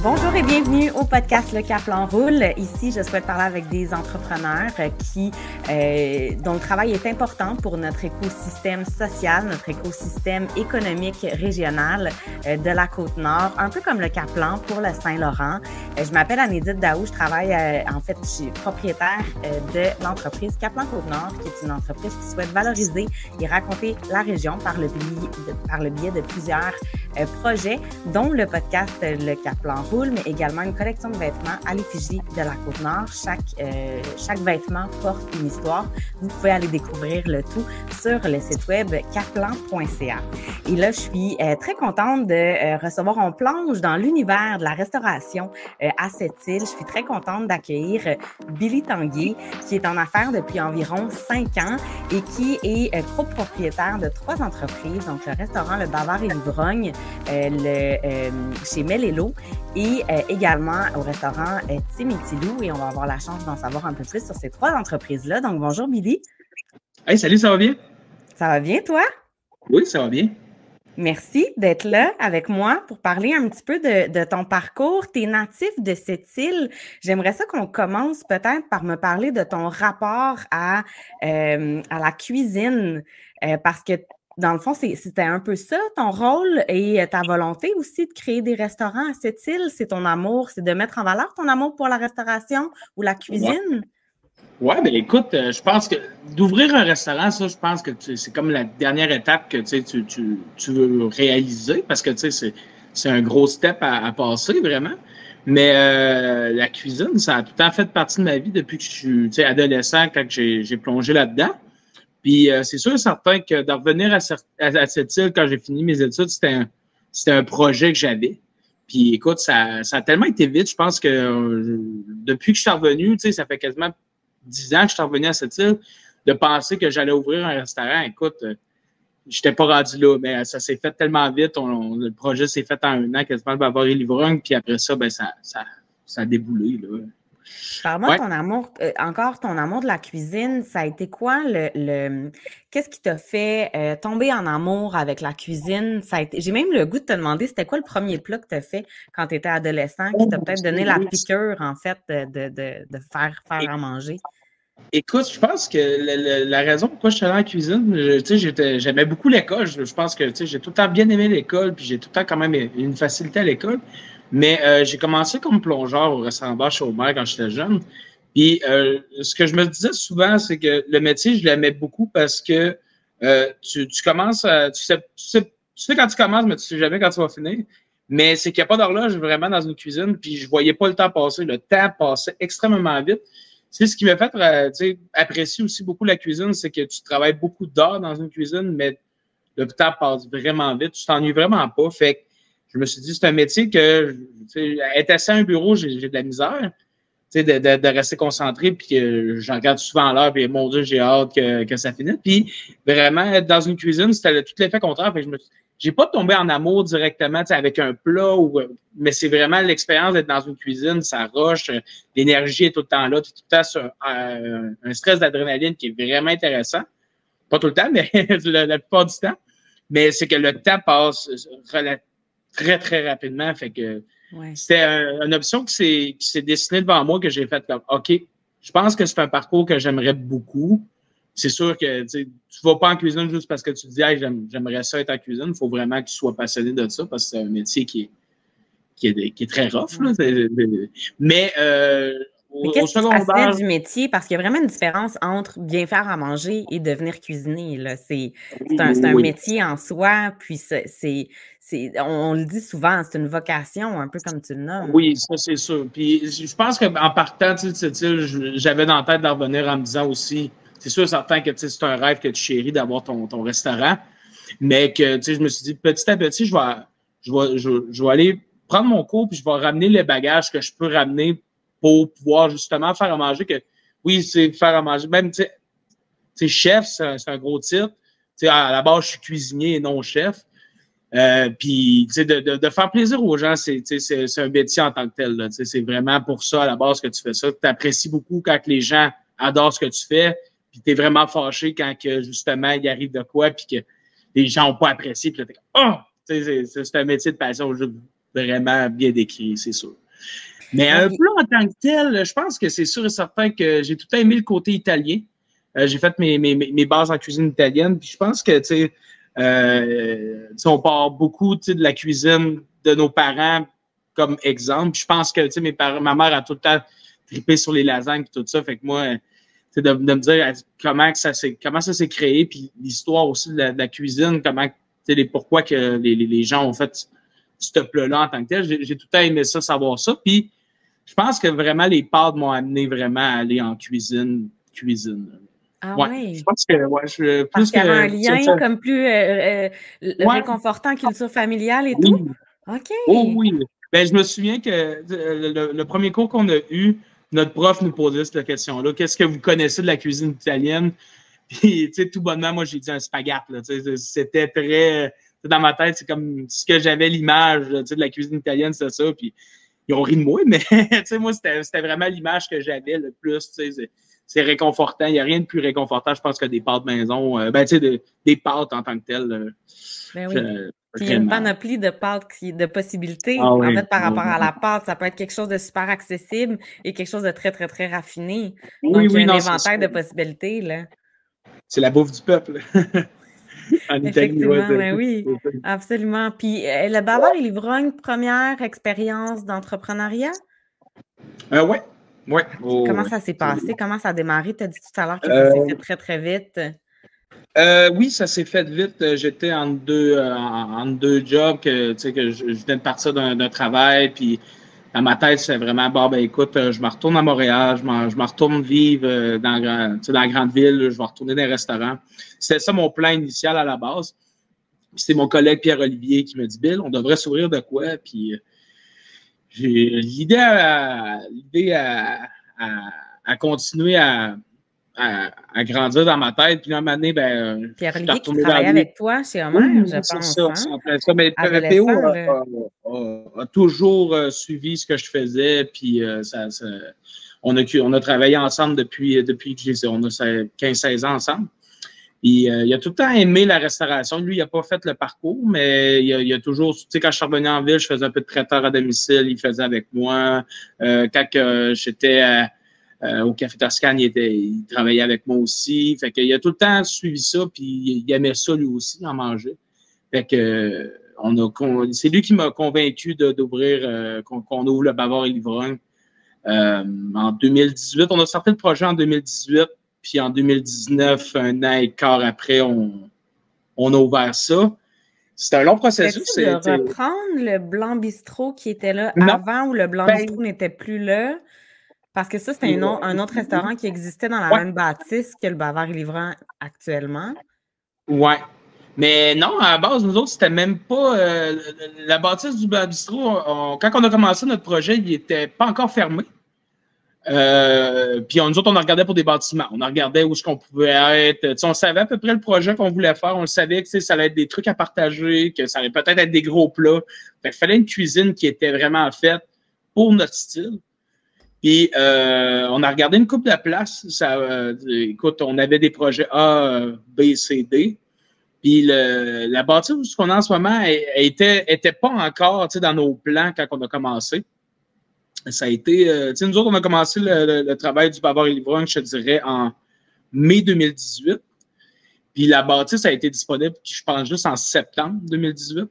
Bonjour et bienvenue au podcast Le Caplan Roule. Ici, je souhaite parler avec des entrepreneurs qui, euh, dont le travail est important pour notre écosystème social, notre écosystème économique régional euh, de la Côte-Nord, un peu comme le Caplan pour le Saint-Laurent. Euh, je m'appelle Anédite Daou, je travaille, euh, en fait, je suis propriétaire euh, de l'entreprise Caplan Côte-Nord, qui est une entreprise qui souhaite valoriser et raconter la région par le biais de, par le biais de plusieurs euh, projets, dont le podcast Le Caplan Roule, mais également une collection de vêtements à l'effigie de la Côte-Nord. Chaque, euh, chaque vêtement porte une histoire. Vous pouvez aller découvrir le tout sur le site web caplan.ca. Et là, je suis euh, très contente de recevoir, on plonge dans l'univers de la restauration à cette île. Je suis très contente d'accueillir euh, Billy Tanguay, qui est en affaires depuis environ cinq ans et qui est euh, copropriétaire de trois entreprises, donc le restaurant Le Bavard et l'Ivrogne, euh, le, chez Melelo et également au restaurant Tim et Tilou. Et on va avoir la chance d'en savoir un peu plus sur ces trois entreprises-là. Donc, bonjour Billy. Hey, salut, ça va bien? Ça va bien, toi? Oui, ça va bien. Merci d'être là avec moi pour parler un petit peu de, de ton parcours. Tu es natif de cette île. J'aimerais ça qu'on commence peut-être par me parler de ton rapport à, euh, à la cuisine, euh, parce que dans le fond, c'était un peu ça, ton rôle et ta volonté aussi de créer des restaurants à cette île. C'est ton amour, c'est de mettre en valeur ton amour pour la restauration ou la cuisine. Ouais, ben écoute, euh, je pense que d'ouvrir un restaurant, ça, je pense que c'est comme la dernière étape que tu, tu, tu, veux réaliser parce que c'est, un gros step à, à passer, vraiment. Mais euh, la cuisine, ça a tout temps fait partie de ma vie depuis que je suis adolescent, quand j'ai, plongé là-dedans. Puis euh, c'est sûr et certain que de revenir à, à, cette île quand j'ai fini mes études, c'était un, un projet que j'avais. Puis écoute, ça, ça a tellement été vite, je pense que euh, depuis que je suis revenu, ça fait quasiment dix ans que je suis revenu à cette île, de penser que j'allais ouvrir un restaurant, écoute, euh, j'étais pas rendu là, mais ça s'est fait tellement vite. On, le projet s'est fait en un an, quasiment le Bavard et l'Ivrogne, puis après ça, ben, ça, ça, ça a déboulé. Là. Parle-moi Ouais. ton amour, euh, encore ton amour de la cuisine, ça a été quoi le, le qu'est-ce qui t'a fait euh, tomber en amour avec la cuisine? Ça a été, j'ai même le goût de te demander, c'était quoi le premier plat que tu as fait quand tu étais adolescent, qui t'a peut-être donné la piqûre, en fait, de, de, de, faire, faire à manger? Écoute, je pense que le- le- la raison pourquoi je suis allé en cuisine, je- tu sais, j'étais- j'aimais beaucoup l'école. Je, je pense que tu sais, j'ai tout le temps bien aimé l'école, puis j'ai tout le temps quand même une facilité à l'école. Mais euh, j'ai commencé comme plongeur au restaurant bar Chaumer quand j'étais jeune. Puis euh, ce que je me disais souvent, c'est que le métier, je l'aimais beaucoup parce que euh, tu, tu commences à. Tu sais, tu, sais, tu sais quand tu commences, mais tu sais jamais quand tu vas finir. Mais c'est qu'il n'y a pas d'horloge vraiment dans une cuisine, puis je voyais pas le temps passer. Le temps passait extrêmement vite. C'est ce qui m'a fait euh, apprécier aussi beaucoup la cuisine, c'est que tu travailles beaucoup d'heures dans une cuisine, mais le temps passe vraiment vite. Tu t'ennuies vraiment pas. Fait que je me suis dit, c'est un métier que, être assis à un bureau, j'ai de la misère. De, de, de rester concentré, puis que je regarde souvent l'heure, puis mon Dieu, j'ai hâte que, que ça finisse. Puis vraiment, être dans une cuisine, c'était tout l'effet contraire. Fait que je j'ai pas tombé en amour directement, avec un plat, ou, mais c'est vraiment l'expérience d'être dans une cuisine, ça roche, euh, l'énergie est tout le temps là, tout le temps sur euh, un stress d'adrénaline qui est vraiment intéressant. Pas tout le temps, mais la, plupart du temps. Mais c'est que le temps passe rela- très, très rapidement. Fait que Ouais. c'était un- une option qui s'est, qui s'est dessinée devant moi que j'ai fait comme OK, je pense que c'est un parcours que j'aimerais beaucoup. C'est sûr que tu tu vas pas en cuisine juste parce que tu te dis hey, j'aime- j'aimerais ça être en cuisine. Il faut vraiment que tu sois passionné de ça parce que c'est un métier qui est, qui est, qui est très rough. Là. Mais euh, Mais qu'est-ce fascinait du métier? Parce qu'il y a vraiment une différence entre bien faire à manger et devenir cuisinier. C'est, un, un métier en soi, puis c'est, on, le dit souvent, c'est une vocation, un peu comme tu le nommes. Oui, ça c'est sûr. Puis je pense qu'en partant tu sais, de cette île, j'avais dans la tête de revenir en me disant aussi, c'est sûr certain que tu sais, c'est un rêve que tu chéris d'avoir ton, ton restaurant, mais que tu sais, je me suis dit petit à petit, je vais, je vais, je, je vais aller prendre mon cours puis je vais ramener les bagages que je peux ramener pour pouvoir justement faire à manger que oui, c'est faire à manger. Même tu sais, chef, c'est un, gros titre. Tu sais, à la base, je suis cuisinier et non chef. Euh, puis, tu sais, de, de, faire plaisir aux gens, c'est, un métier en tant que tel. C'est vraiment pour ça, à la base, que tu fais ça. Tu apprécies beaucoup quand les gens adorent ce que tu fais. puis tu es vraiment fâché quand que, justement il arrive de quoi, puis que les gens n'ont pas apprécié, puis là, t'es oh! C'est un métier de passion vraiment bien décrit, c'est sûr. Mais un peu en tant que tel, je pense que c'est sûr et certain que j'ai tout aimé le côté italien. Euh, j'ai fait mes, mes, mes, bases en cuisine italienne. Puis je pense que, tu sais, euh, on part beaucoup de la cuisine de nos parents comme exemple. je pense que, tu sais, mes parents, ma mère a tout le temps trippé sur les lasagnes et tout ça. Fait que moi, de, de me dire comment ça s'est comment ça s'est créé, puis l'histoire aussi de la, cuisine, comment, les, pourquoi que les, les, gens ont fait ce plat-là en tant que tel. J'ai tout le temps aimé ça, savoir ça. Puis je pense que vraiment les pâtes m'ont amené vraiment à aller en cuisine, cuisine. Ah ouais, Je pense que, ouais, je, plus Parce qu'il y avait un lien comme plus euh, euh, réconfortant, culture familiale et tout? OK. Oh oui. Ben, je me souviens que euh, le, premier cours qu'on a eu, notre prof nous posait cette question-là. Qu'est-ce que vous connaissez de la cuisine italienne? Puis, tu sais, tout bonnement, moi, j'ai dit un spaghette. C'était très... Dans ma tête, c'est comme ce que j'avais l'image de la cuisine italienne, c'est ça. Puis, ils ont ri de moi, mais moi, c'était vraiment l'image que j'avais le plus. C'est réconfortant. Il n'y a rien de plus réconfortant, je pense, que des pâtes maison. Euh, ben, tu sais, des pâtes en tant que telles. Euh, ben oui. il y a une panoplie de pâtes, de possibilités. Ah en fait, par rapport à la pâte, ça peut être quelque chose de super accessible et quelque chose de très, très, très raffiné. Donc, il y a un inventaire de possibilités. là. C'est la bouffe du peuple. Effectivement, ben oui, absolument. Puis euh, le Bavard et l'Ivrogne, première expérience d'entrepreneuriat? Euh, oui. Ouais. Comment ça s'est passé? Comment ça a démarré? Tu as dit tout à l'heure que ça s'est euh, fait très, très vite. oui, ça s'est fait vite. J'étais en deux, en, deux jobs, que, que je, je venais de partir d'un travail, puis dans ma tête, c'est vraiment, bon, ben écoute, euh, je me retourne à Montréal, je me retourne vivre euh, dans, la grande ville, je vais retourner dans les restaurants. C'était ça mon plan initial à la base. c'est mon collègue Pierre-Olivier qui me dit, Bill, on devrait s'ouvrir de quoi? Puis euh, l'idée à, l'idée à, à, continuer à, à, grandir dans ma tête. Puis là, un moment donné, ben. Pierre-Olivier qui travaillait avec toi chez Homer, je pense. Ça, hein? ça. Mais Théo a, toujours euh, suivi ce que je faisais. Puis euh, ça, on, a, on a travaillé ensemble depuis, depuis que j'ai on a 15-16 ans ensemble. Euh, il a tout le temps aimé la restauration. Lui, il n'a pas fait le parcours, mais il a, il a toujours, tu sais, quand je suis revenu en ville, je faisais un peu de traiteur à domicile, il faisait avec moi. quand j'étais à, euh, au Café Toscane, il, était, il travaillait avec moi aussi. Fait qu'il a tout le temps suivi ça, puis il aimait ça lui aussi, en manger. Fait que on a, c'est lui qui m'a convaincu d'ouvrir, euh, qu'on, ouvre le Bavard et l'Ivrogne. Euh, en 2018, on a sorti le projet en 2018, puis en 2019, un an et quart après, on, on a ouvert ça. C'est un long processus. C'est reprendre le Blanc Bistrot qui était là avant ou le Blanc ben Bistrot n'était plus là? Parce que ça, c'est un, un, autre restaurant qui existait dans la même bâtisse que le Bavard Livrant actuellement. Oui. Mais non, à la base, nous autres, c'était même pas. Euh, la bâtisse du Bistrot, quand on a commencé notre projet, il n'était pas encore fermé. Euh, puis nous autres, on regardait pour des bâtiments. On regardait où est-ce qu'on pouvait être. on savait à peu près le projet qu'on voulait faire. On le savait que ça allait être des trucs à partager, que ça allait peut-être être des gros plats. il fallait une cuisine qui était vraiment faite pour notre style. Puis euh, on a regardé une coupe de place. Ça, euh, écoute, on avait des projets A, B, C, D. Puis le, la bâtisse qu'on a en ce moment, elle, était, était pas encore dans nos plans quand on a commencé. Ça a été, euh, nous autres, on a commencé le, travail du Bavard et Livron, je te dirais, en mai 2018. Puis la bâtisse a été disponible, je pense, juste en septembre 2018.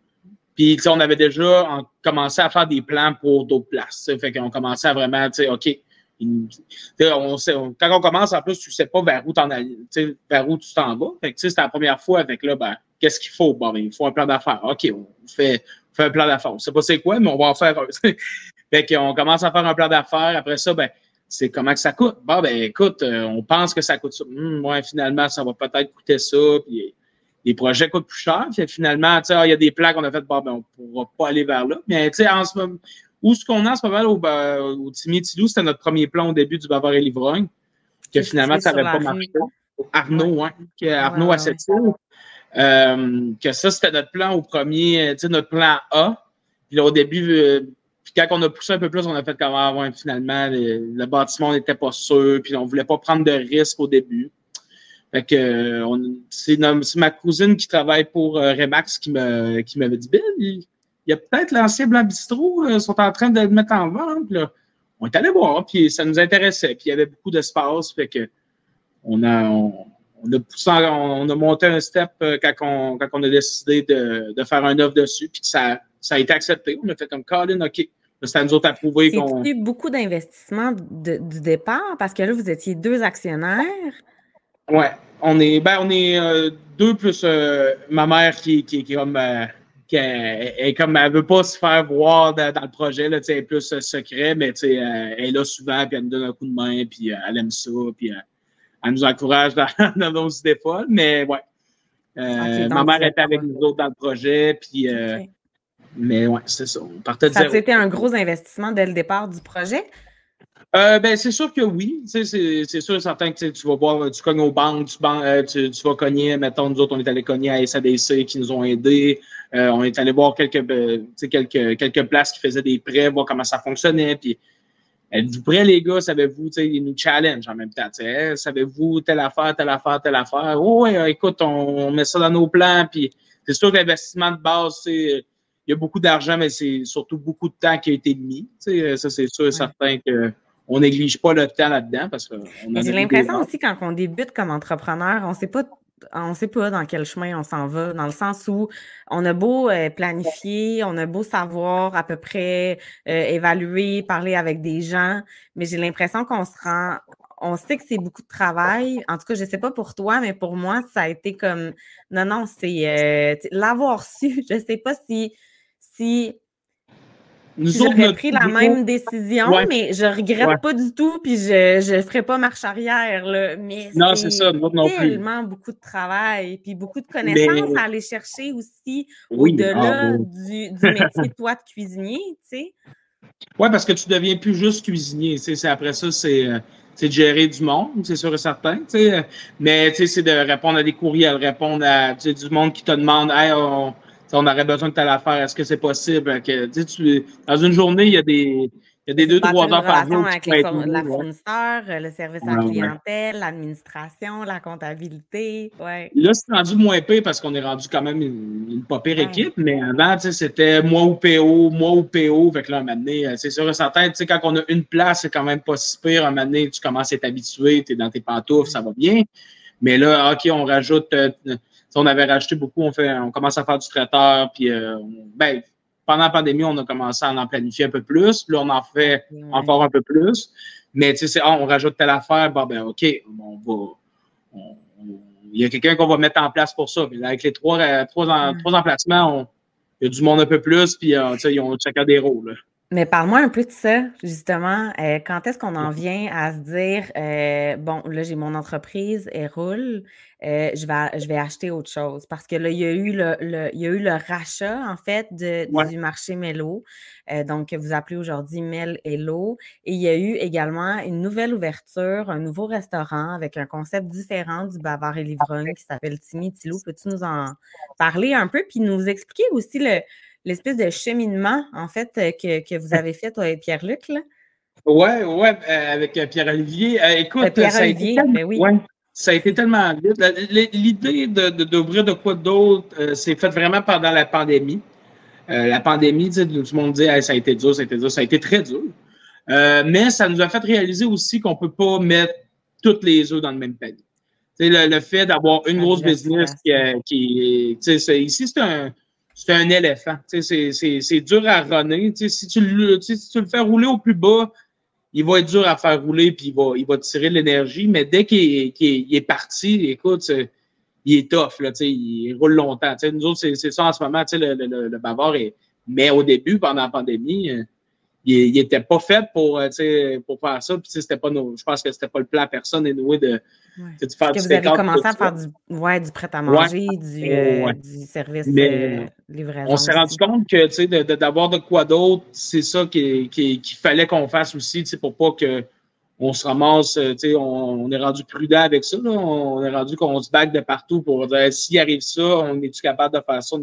Puis, on avait déjà commencé à faire des plans pour d'autres places. Fait qu'on commençait à vraiment, tu sais, OK. On sait, quand on commence, en plus, tu sais pas vers où, vers où tu t'en vas. Fait que, c'était la première fois avec là, ben, qu'est-ce qu'il faut? Bon, ben, il faut un plan d'affaires. OK, on fait, fait un plan d'affaires. On sait pas c'est quoi, mais on va en faire un. fait qu'on commence à faire un plan d'affaires. Après ça, ben, c'est comment que ça coûte? Bon, ben, écoute, euh, on pense que ça coûte ça. Hum, ouais, finalement, ça va peut-être coûter ça. Puis, les projets coûtent plus cher. finalement, ah, il y a des plans qu'on a fait, bon, ben, on ne pourra pas aller vers là. Mais en ce moment, où ce qu'on a en ce moment au, ben, au Timmy Tidou, c'était notre premier plan au début du Bavard et Livrogne, que finalement, ça n'avait pas marché. Arnaud, hein, que Arnaud à cette euh, que ça, c'était notre plan au premier, tu sais, notre plan A. Puis là, au début, euh, puis quand on a poussé un peu plus, on a fait comment, ouais, finalement, le, bâtiment n'était pas sûr, puis on ne voulait pas prendre de risques au début. Fait que c'est ma cousine qui travaille pour Remax qui m'avait dit Bill, il, y a peut-être l'ancien Blanc Bistrot, ils sont en train de le mettre en vente. Là. On est allé voir, puis ça nous intéressait, puis il y avait beaucoup d'espace, fait que on a on, a poussé, on, a monté un step quand on, quand on a décidé de, de faire un offre dessus, puis que ça, ça a été accepté. On a fait comme Colin, OK, c'est à nous autres à prouver qu'on. eu beaucoup d'investissement du départ parce que là, vous étiez deux actionnaires. Ouais, on est, ben, on est euh, deux plus euh, ma mère qui, qui, qui, comme, euh, qui est, comme elle veut pas se faire voir dans, le projet, là, elle est plus secret, mais elle est là souvent, puis elle nous donne un coup de main, puis elle aime ça, puis elle nous encourage dans, nos idées folles. Mais ouais, ma mère était avec nous autres dans le projet, puis mais ouais, c'est ça. On partait de ça a été un gros investissement dès le départ du projet? Euh, ben, c'est sûr que oui. C'est sûr certain que tu vas voir, tu cognes aux banques, euh, tu, tu, vas cogner, mettons, nous autres, on est allé cogner à SADC qui nous ont aidés. Euh, on est allé voir quelques, quelques, quelques places qui faisaient des prêts, voir comment ça fonctionnait. Puis, êtes-vous prêts, les gars? Savez-vous, ils nous challenge en même temps. Savez-vous telle affaire, telle affaire, telle affaire? Oh, ouais, écoute, on, met ça dans nos plans. Puis, c'est sûr que l'investissement de base, c'est il y a beaucoup d'argent, mais c'est surtout beaucoup de temps qui a été mis. ça, c'est sûr et certain qu'on néglige pas le temps là-dedans parce que J'ai l'impression aussi quand on débute comme entrepreneur, on sait pas on ne sait pas dans quel chemin on s'en va, dans le sens où on a beau euh, planifier, on a beau savoir à peu près euh, évaluer, parler avec des gens, mais j'ai l'impression qu'on se rend, on sait que c'est beaucoup de travail. En tout cas, je ne sais pas pour toi, mais pour moi, ça a été comme, non, non, c'est euh, l'avoir su. Je ne sais pas si si, j'aurais pris la même décision, mais je regrette pas du tout, puis je ne ferai pas marche arrière. Là. Mais non, c'est ça, tellement beaucoup de travail, puis beaucoup de connaissances à aller chercher aussi au-delà ah, du, du, métier toi de cuisinier, tu sais. Oui, parce que tu deviens plus juste cuisinier. C'est, après ça, c'est, euh, de gérer du monde, c'est sûr et certain. sais. Mais c'est de répondre à des courriels, répondre à du monde qui te demande hey, on, on aurait besoin de telle affaire, est-ce que c'est possible? Que, tu, dans une journée, il y a des, il y a des deux, trois heures par jour. Avec les, la fournisseur, le service à la clientèle, l'administration, la comptabilité. Ouais. Là, c'est rendu moins pire parce qu'on est rendu quand même une, une pas pire équipe, mais avant, c'était moi ou PO, moi ou PO. Fait que là, un moment donné, c'est sûr certain, quand on a une place, c'est quand même pas si pire. Un moment donné, tu commences à t'habituer, tu es dans tes pantoufles, ça va bien. Mais là, OK, on rajoute. Euh, on avait racheté beaucoup, on, fait, on commence à faire du traiteur, puis euh, ben, pendant la pandémie, on a commencé à en planifier un peu plus. Là, on en fait encore un peu plus. Mais tu sais, ah, on rajoute telle affaire, bon, ben, OK, on va. il y a quelqu'un qu'on va mettre en place pour ça. avec les trois, euh, trois, emplacements, il y a du monde un peu plus, puis euh, ils ont chacun des rôles. Mais parle-moi un peu de ça, justement. Euh, quand est-ce qu'on en vient à se dire, euh, bon, là, j'ai mon entreprise, elle roule, euh, je, vais, je vais acheter autre chose? Parce que là, il y a eu le, il y a eu le rachat, en fait, de, du marché Mello, donc que vous appelez aujourd'hui Mel Hello. Et il y a eu également une nouvelle ouverture, un nouveau restaurant avec un concept différent du Bavard et Livrogne qui s'appelle Timmy Tilou. Peux-tu nous en parler un peu, puis nous expliquer aussi le l'espèce de cheminement, en fait, euh, que, que vous avez fait, toi et Pierre-Luc, là? Oui, oui, euh, avec euh, Pierre-Olivier. écoute, Pierre-Olivier, ça, ben oui. ça a été tellement vite. L'idée d'ouvrir de, de, quoi d'autre s'est faite vraiment pendant la pandémie. la pandémie, tout le monde dit ça a été dur, ça a été dur, ça a été très dur. mais ça nous a fait réaliser aussi qu'on ne peut pas mettre toutes les œufs dans le même panier. Le, le, fait d'avoir une grosse business qui, qui ici, c'est un, c'est un éléphant. C'est dur à runner. Si tu, le, si tu le fais rouler au plus bas, il va être dur à faire rouler puis il va, il va tirer de l'énergie. Mais dès qu'il est, parti, écoute, il est tough. Là, il roule longtemps. nous autres, c'est ça en ce moment. Le, le, le, Bavard est. Mais au début, pendant la pandémie, euh, il n'était pas fait pour, euh, pour faire ça. Puis, pas je pense que c'était pas le plan personne et nous de, de faire que vous avez commencé à faire du, ouais, du prêt-à-manger, du, euh, du, service de euh, livraison. On s'est rendu compte que d'avoir de, quoi d'autre, c'est ça qu'il qui, fallait qu'on fasse aussi pour pas que on se ramasse, on, on, est rendu prudent avec ça. Là. On est rendu qu'on se bague de partout pour dire s'il arrive ça, on est-tu capable de faire ça?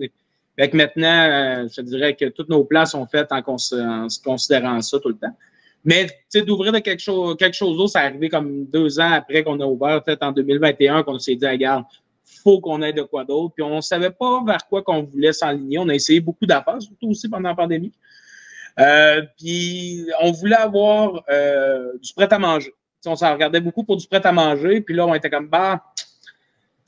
Fait maintenant, euh, je dirais que tous nos plans sont faits en, considérant ça tout le temps. Mais d'ouvrir de quelque chose, quelque chose d'autre, ça arrivé comme deux ans après qu'on a ouvert, peut-être en 2021, qu'on s'est dit, regarde, faut qu'on ait de quoi d'autre. Puis on ne savait pas vers quoi qu'on voulait s'enligner. On a essayé beaucoup d'affaires, surtout aussi pendant la pandémie. Euh, puis on voulait avoir euh, du prêt à manger. on s'en regardait beaucoup pour du prêt à manger. Puis là, on était comme, bah,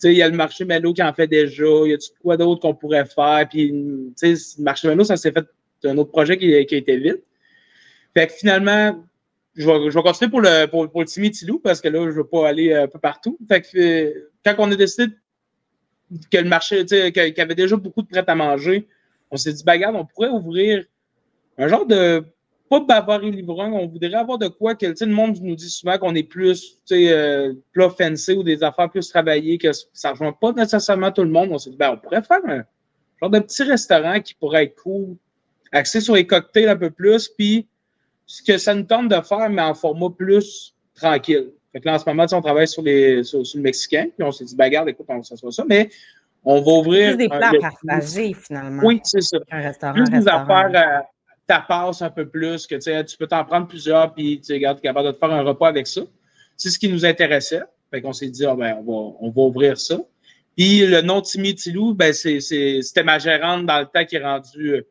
il y a le marché Melo qui en fait déjà. Il y a quoi d'autre qu'on pourrait faire? Puis, le marché Melo, ça s'est fait un autre projet qui, qui a été vite. Fait que finalement, je vais, je vais continuer pour le, pour, pour le Timmy Tilou parce que là, je ne veux pas aller un peu partout. Fait que euh, quand on a décidé que le marché, qu'il y avait déjà beaucoup de prêts à manger, on s'est dit, bagarre, on pourrait ouvrir un genre de pas bavard et livrant, on voudrait avoir de quoi que le monde nous dit souvent qu'on est plus euh, plat fancy ou des affaires plus travaillées, que ça ne rejoint pas nécessairement tout le monde. On s'est dit, ben, on pourrait faire un genre de petit restaurant qui pourrait être cool, axé sur les cocktails un peu plus, puis ce que ça nous tente de faire, mais en format plus tranquille. Fait que là, en ce moment, on travaille sur, les, sur, le mexicain, puis on s'est dit, ben, regarde, écoute, on va s'asseoir ça, mais on va ouvrir. Plus des plats partagés, finalement. Oui, c'est ça. Un restaurant. Plus des affaires euh, tapas un peu plus, que tu peux t'en prendre plusieurs, puis tu es capable de te faire un repas avec ça. C'est ce qui nous intéressait. Fait qu'on s'est dit, ah, ben, on, va, on va ouvrir ça. Puis le nom Timmy Tilou, ben, c'était ma gérante dans le temps qui est rendue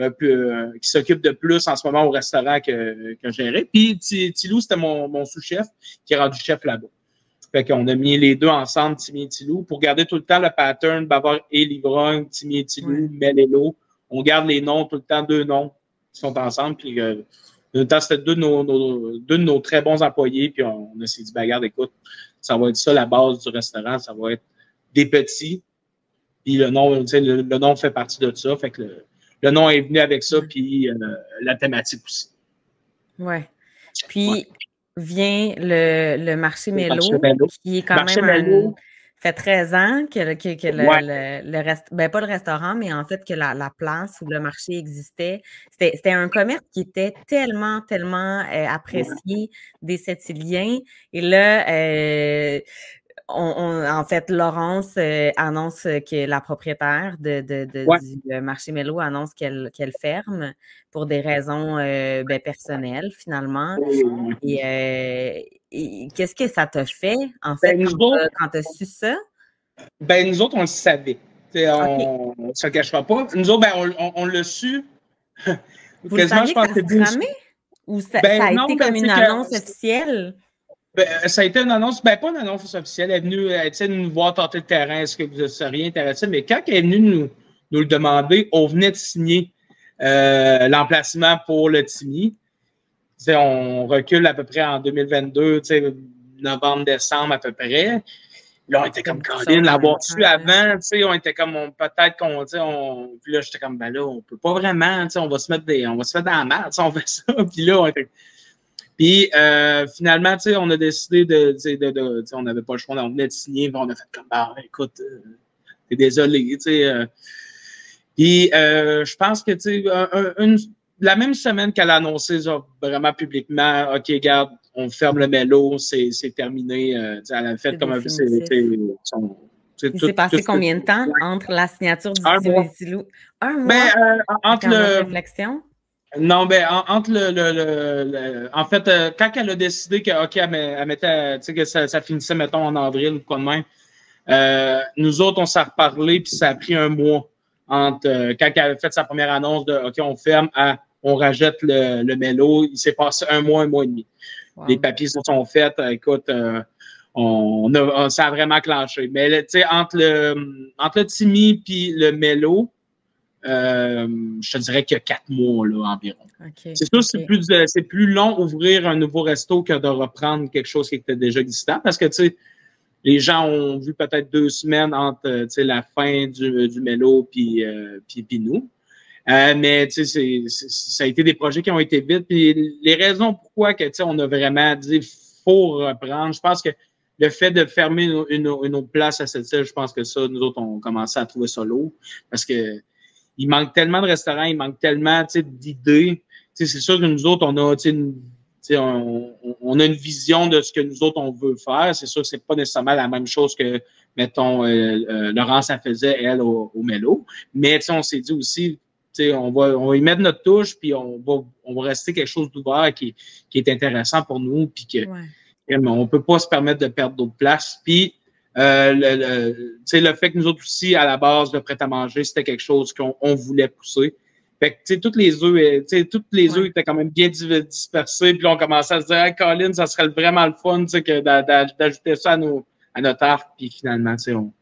euh, euh, qui s'occupe de plus en ce moment au restaurant que, que gérais. Puis Tilou, c'était mon, mon sous-chef qui est rendu chef là-bas. Fait qu'on a mis les deux ensemble, Timmy et Tilou, pour garder tout le temps le pattern Bavard et Livrogne, Timmy et Tilou, Melelo. On garde les noms tout le temps, deux noms sont ensemble. Puis, euh, c'était deux, de nos, deux de nos très bons employés. Puis, on, s'est dit, ben, regarde, écoute, ça va être ça la base du restaurant. Ça va être des petits. Puis, le nom, le, le nom fait partie de ça. Fait que le, nom est venu avec ça. Puis, euh, la thématique aussi. Ouais. Puis, vient le, le marché Mélo, qui est quand même fait 13 ans que, que, que le, le, reste, ben pas le restaurant, mais en fait que la, la place où le marché existait, c'était un commerce qui était tellement, tellement euh, apprécié des Sétiliens. Et là, euh, on, en fait, Laurence euh, annonce que la propriétaire de, de, de du marché Mélo annonce qu'elle ferme pour des raisons ben, personnelles, finalement. Et, qu'est-ce que ça t'a fait, en fait, ben, quand, tu as su ça? Ben, nous autres, on le savait. On ne se cachera pas. Nous autres, ben, on, on, l'a su. Vous je pense que ça Ou ça, ben, a été comme une annonce officielle? Ben, ça a été une annonce, ben pas une annonce officielle. Elle est venue elle, nous voir tenter le terrain. Est-ce que vous seriez intéressé? Mais quand elle est venue nous, nous le demander, on venait de signer euh, l'emplacement pour le TIMI on recule à peu près en 2022, novembre, décembre à peu près. Là, on était comme de l'avoir su avant, on était comme peut-être qu'on, on, puis là, j'étais comme ben là, on peut pas vraiment, on va se mettre des, on va se mettre dans la merde, on fait ça, puis là, on était, puis euh, finalement, on a décidé de, de, de on n'avait pas le choix, on venait de signer, on a fait comme bah, écoute, euh, t'es désolé, tu sais. Euh. puis je pense que, tu sais, une la même semaine qu'elle a annoncé vraiment publiquement, OK, garde, on ferme le mélo, c'est terminé. Euh, elle a fait comme un peu. Il s'est passé combien de temps entre la signature du Un mois. Un mois? Ben, euh, entre le. Réflexion? Non, ben, entre le, le, En fait, euh, quand elle a décidé que, OK, elle, mettait, que ça, ça, finissait, mettons, en avril ou quoi de même, euh, nous autres, on s'est reparlé, puis ça a pris un mois entre quand elle avait fait sa première annonce de OK, on ferme à on rajette le, le mélo. Il s'est passé un mois, un mois et demi. Les papiers se sont faits. Euh, écoute, euh, on, a, ça a vraiment clenché. Mais tu sais, entre le, entre le Timmy et le mélo, euh, je te dirais qu'il y a quatre mois là, environ. c'est sûr, c'est plus, c'est plus long ouvrir un nouveau resto que de reprendre quelque chose qui était déjà existant parce que tu sais, les gens ont vu peut-être deux semaines entre la fin du, du mélo puis, puis nous. Euh, mais tu sais, ça a été des projets qui ont été vite. Puis les raisons pourquoi que, on a vraiment dit faut reprendre, je pense que le fait de fermer une, une, autre place à cette île, je pense que ça, nous autres, on commencé à trouver ça lourd. Parce que il manque tellement de restaurants, il manque tellement d'idées. C'est sûr que nous autres, on a une, on, on, a une vision de ce que nous autres, on veut faire. C'est sûr que c'est pas nécessairement la même chose que, mettons, euh, euh, Laurence, elle faisait, elle, au, au Mélo. Mais on s'est dit aussi, on va, on va y mettre notre touche, puis on va, on va rester quelque chose d'ouvert qui, qui est intéressant pour nous, puis que on peut pas se permettre de perdre d'autres places. Puis euh, le, le, fait que nous autres aussi, à la base, le prêt-à-manger, c'était quelque chose qu'on voulait pousser. Fait que, tu sais, toutes les œufs, euh, toutes les œufs étaient quand même bien dispersés. Puis là, on commençait à se dire, hey, Colin, ça serait vraiment le fun, tu sais, que d'ajouter ça à, nos, à notre arc. Puis finalement, on,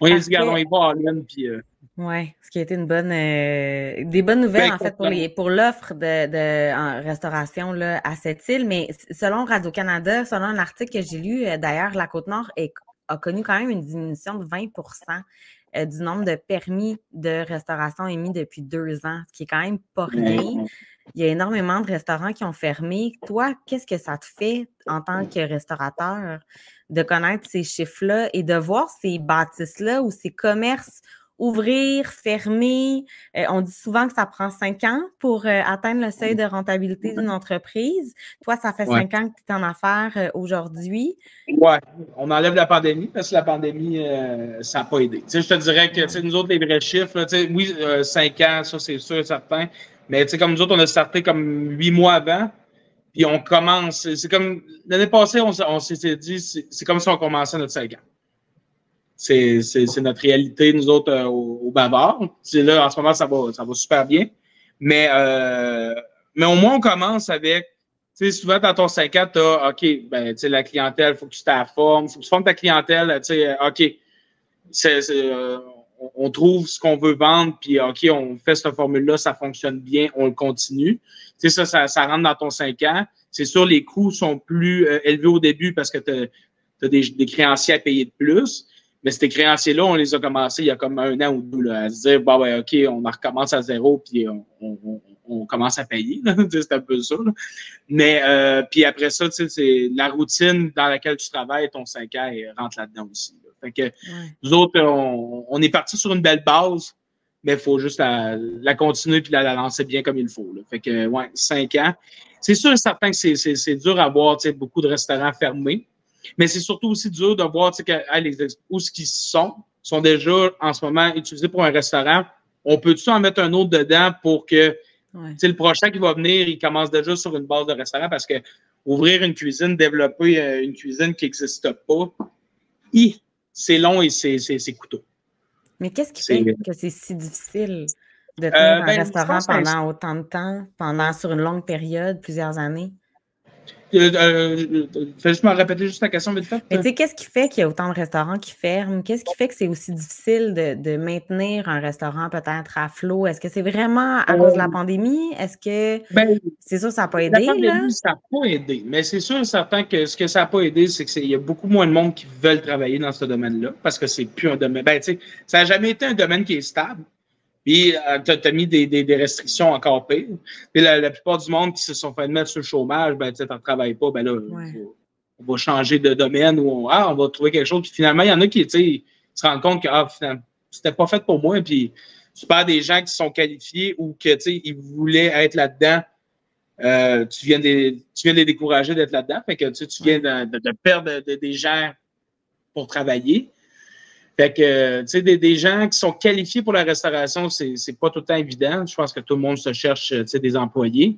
on y dit, on y va puis... Euh, oui, ce qui a été une bonne, euh, des bonnes nouvelles ben, en fait pour les, pour l'offre de, de en restauration là, à cette île. Mais selon Radio Canada, selon un article que j'ai lu, d'ailleurs, la Côte Nord a connu quand même une diminution de 20% euh, du nombre de permis de restauration émis depuis deux ans, ce qui est quand même pas rien. Il y a énormément de restaurants qui ont fermé. Toi, qu'est-ce que ça te fait en tant que restaurateur de connaître ces chiffres-là et de voir ces bâtisses-là ou ces commerces ouvrir, fermer. Euh, on dit souvent que ça prend cinq ans pour euh, atteindre le seuil de rentabilité d'une entreprise. Toi, ça fait cinq ans que tu es en affaires euh, aujourd'hui. Oui, on enlève la pandémie parce que la pandémie, ça n'a pas aidé. je te dirais que nous autres, les vrais chiffres, oui, cinq ans, ça c'est sûr, certain. Mais comme nous autres, on a starté comme huit mois avant. Puis on commence, c'est comme l'année passée, on, on s'était dit, c'est comme si on commençait notre cinq ans. C'est notre réalité, nous autres, euh, au, au Bavard. Là, en ce moment, ça va, ça va super bien. Mais, euh, mais au moins, on commence avec, tu sais, souvent, dans ton 5 ans, tu as, OK, ben, tu sais, la clientèle, il faut que tu t'afformes, il faut que tu formes ta clientèle, tu sais, OK, c'est, euh, on trouve ce qu'on veut vendre, puis OK, on fait cette formule-là, ça fonctionne bien, on le continue. Tu sais, ça, ça, ça rentre dans ton 5 ans. C'est sûr, les coûts sont plus élevés au début parce que tu as, des, créanciers à payer de plus. Mais ces créanciers-là, on les a commencés il y a comme un an ou deux là, à se dire, bah ben, OK, on recommence à zéro, puis on, on, on commence à payer. c'est un peu ça. Là. Mais euh, puis après ça, c'est la routine dans laquelle tu travailles, ton 5 ans rentre là-dedans aussi. Fait que nous autres, on, on est parti sur une belle base, mais il faut juste la, la continuer puis la, la, lancer bien comme il faut. Là. Fait que ouais, 5 ans. C'est sûr et certain que c'est dur à voir beaucoup de restaurants fermés. Mais c'est surtout aussi dur de voir que les où ce qu'ils sont sont déjà en ce moment utilisés pour un restaurant. On peut-tu en mettre un autre dedans pour que le prochain qui va venir, il commence déjà sur une base de restaurant parce que ouvrir une cuisine, développer euh, une cuisine qui n'existe pas, c'est long et c'est coûteux. Mais qu'est-ce qui fait que c'est si difficile de tenir euh, un ben, restaurant pendant autant de temps, pendant sur une longue période, plusieurs années? Euh, euh, fais juste me répéter juste la question Mais tu sais, qu'est-ce qui fait qu'il y a autant de restaurants qui ferment? Qu'est-ce qui fait que c'est aussi difficile de, maintenir un restaurant peut-être à flot? Est-ce que c'est vraiment à cause de la euh, pandémie? Est-ce que ben, c'est sûr ça n'a pas aidé? La pandémie, ça n'a pas aidé. Mais c'est sûr et certain que ce que ça n'a pas aidé, c'est qu'il y a beaucoup moins de monde qui veulent travailler dans ce domaine-là parce que c'est plus un domaine. Ben, ça n'a jamais été un domaine qui est stable. Puis, euh, tu as, mis des, des, des, restrictions encore pires. Puis, la, la, plupart du monde qui se sont fait mettre sur le chômage, ben, tu ne travailles pas, ben là, on va changer de domaine ou on, ah, on va trouver quelque chose. Puis, finalement, il y en a qui, tu se rendent compte que, ah, c'était pas fait pour moi. Puis, tu parles des gens qui sont qualifiés ou que, tu sais, ils voulaient être là-dedans. Euh, tu, viens de, tu viens de les décourager d'être là-dedans. Fait que, tu, tu viens de, de, de perdre des gens pour travailler. Fait que, tu sais, des, des, gens qui sont qualifiés pour la restauration, c'est, pas tout le temps évident. Je pense que tout le monde se cherche, tu sais, des employés.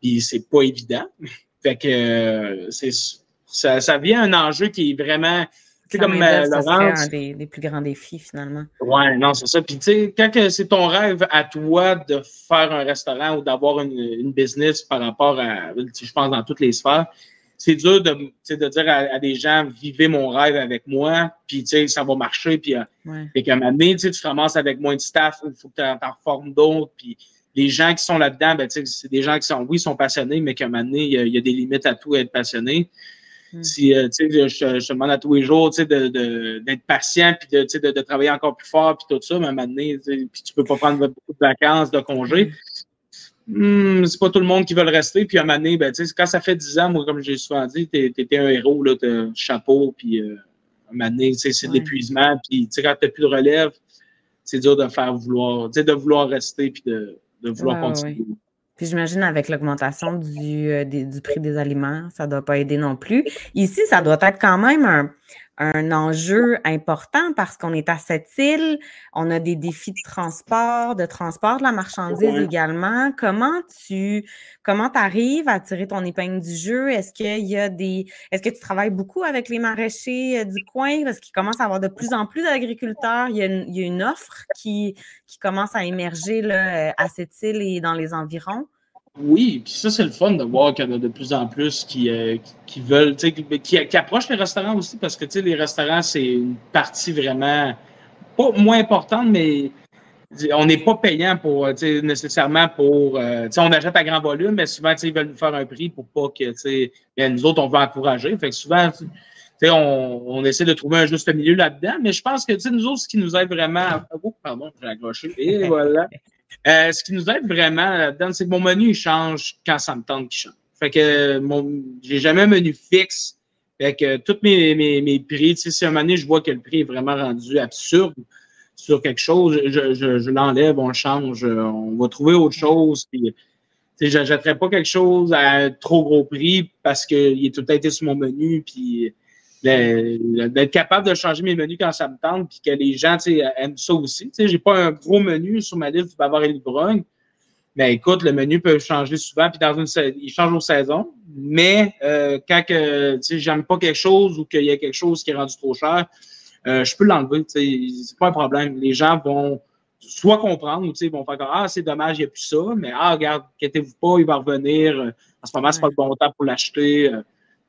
Puis c'est pas évident. Fait que, c'est, ça, ça vient un enjeu qui est vraiment, c'est comme euh, Laurence. un des, des, plus grands défis, finalement. Ouais, non, c'est ça. Puis, tu sais, quand c'est ton rêve à toi de faire un restaurant ou d'avoir une, une business par rapport à, je pense, dans toutes les sphères, c'est dur de, de dire à, des gens vivez mon rêve avec moi, puis ça va marcher, puis euh, ouais. qu'à un moment donné, tu te ramasses avec moins de staff, il faut que tu en formes d'autres, puis les gens qui sont là-dedans, ben, c'est des gens qui sont, oui, sont passionnés, mais qu'à un moment donné, il y, a, des limites à tout être passionné. Hmm. Si euh, je, je, je demande à tous les jours d'être de, de, patient puis de, de, de, travailler encore plus fort puis tout ça, mais à un moment donné, puis tu peux pas prendre beaucoup de vacances, de congés. Hmm. C'est pas tout le monde qui veut le rester. Puis à un moment donné, ben, quand ça fait 10 ans, moi, comme j'ai souvent dit, tu étais un héros, là, un chapeau, puis euh, à un moment donné, c'est de l'épuisement. Puis quand tu plus de relève, c'est dur de faire vouloir, de vouloir rester puis de, de vouloir continuer. Puis j'imagine avec l'augmentation du, euh, du prix des aliments, ça ne doit pas aider non plus. Ici, ça doit être quand même un, un enjeu important parce qu'on est à cette île, on a des défis de transport, de transport de la marchandise également. Comment tu comment arrives à tirer ton épingle du jeu? Est-ce qu'il y a des est-ce que tu travailles beaucoup avec les maraîchers euh, du coin? Parce qu'il commence à avoir de plus en plus d'agriculteurs. Il, il, y a une offre qui, qui commence à émerger là, à cette île et dans les environs. Oui, puis ça, c'est le fun de voir qu'il y en a de plus en plus qui, euh, veulent, qui, qui, approchent les restaurants aussi, parce que les restaurants, c'est une partie vraiment pas moins importante, mais on n'est pas payant pour nécessairement pour. Euh, on achète à grand volume, mais souvent, ils veulent nous faire un prix pour pas que nous autres, on veut encourager. Fait que souvent, on, on essaie de trouver un juste milieu là-dedans, mais je pense que nous autres, ce qui nous aide vraiment. Oh, pardon, j'ai accroché. Et voilà. Euh, ce qui nous aide vraiment là-dedans, c'est que mon menu il change quand ça me tente qu'il change. Fait que mon, j'ai jamais un menu fixe. Fait que tous mes, mes, mes prix, si un moment donné, je vois que le prix est vraiment rendu absurde sur quelque chose, je, je, je l'enlève, on le change, on va trouver autre chose. Puis, je n'achèterai pas quelque chose à trop gros prix parce qu'il est tout à été sur mon menu. Puis d'être capable de changer mes menus quand ça me tente, puis que les gens aiment ça aussi. Je n'ai pas un gros menu sur ma liste du Bavard et l'Ivrogne, mais écoute, le menu peut changer souvent, puis dans une il change aux saisons. Mais euh, quand que j'aime pas quelque chose ou qu'il y a quelque chose qui est rendu trop cher, euh, je peux l'enlever. C'est pas un problème. Les gens vont soit comprendre ou ils vont faire comme Ah, c'est dommage, il n'y a plus ça, mais ah, regarde, inquiétez-vous pas, il va revenir. En ce moment, c'est pas le bon temps pour l'acheter.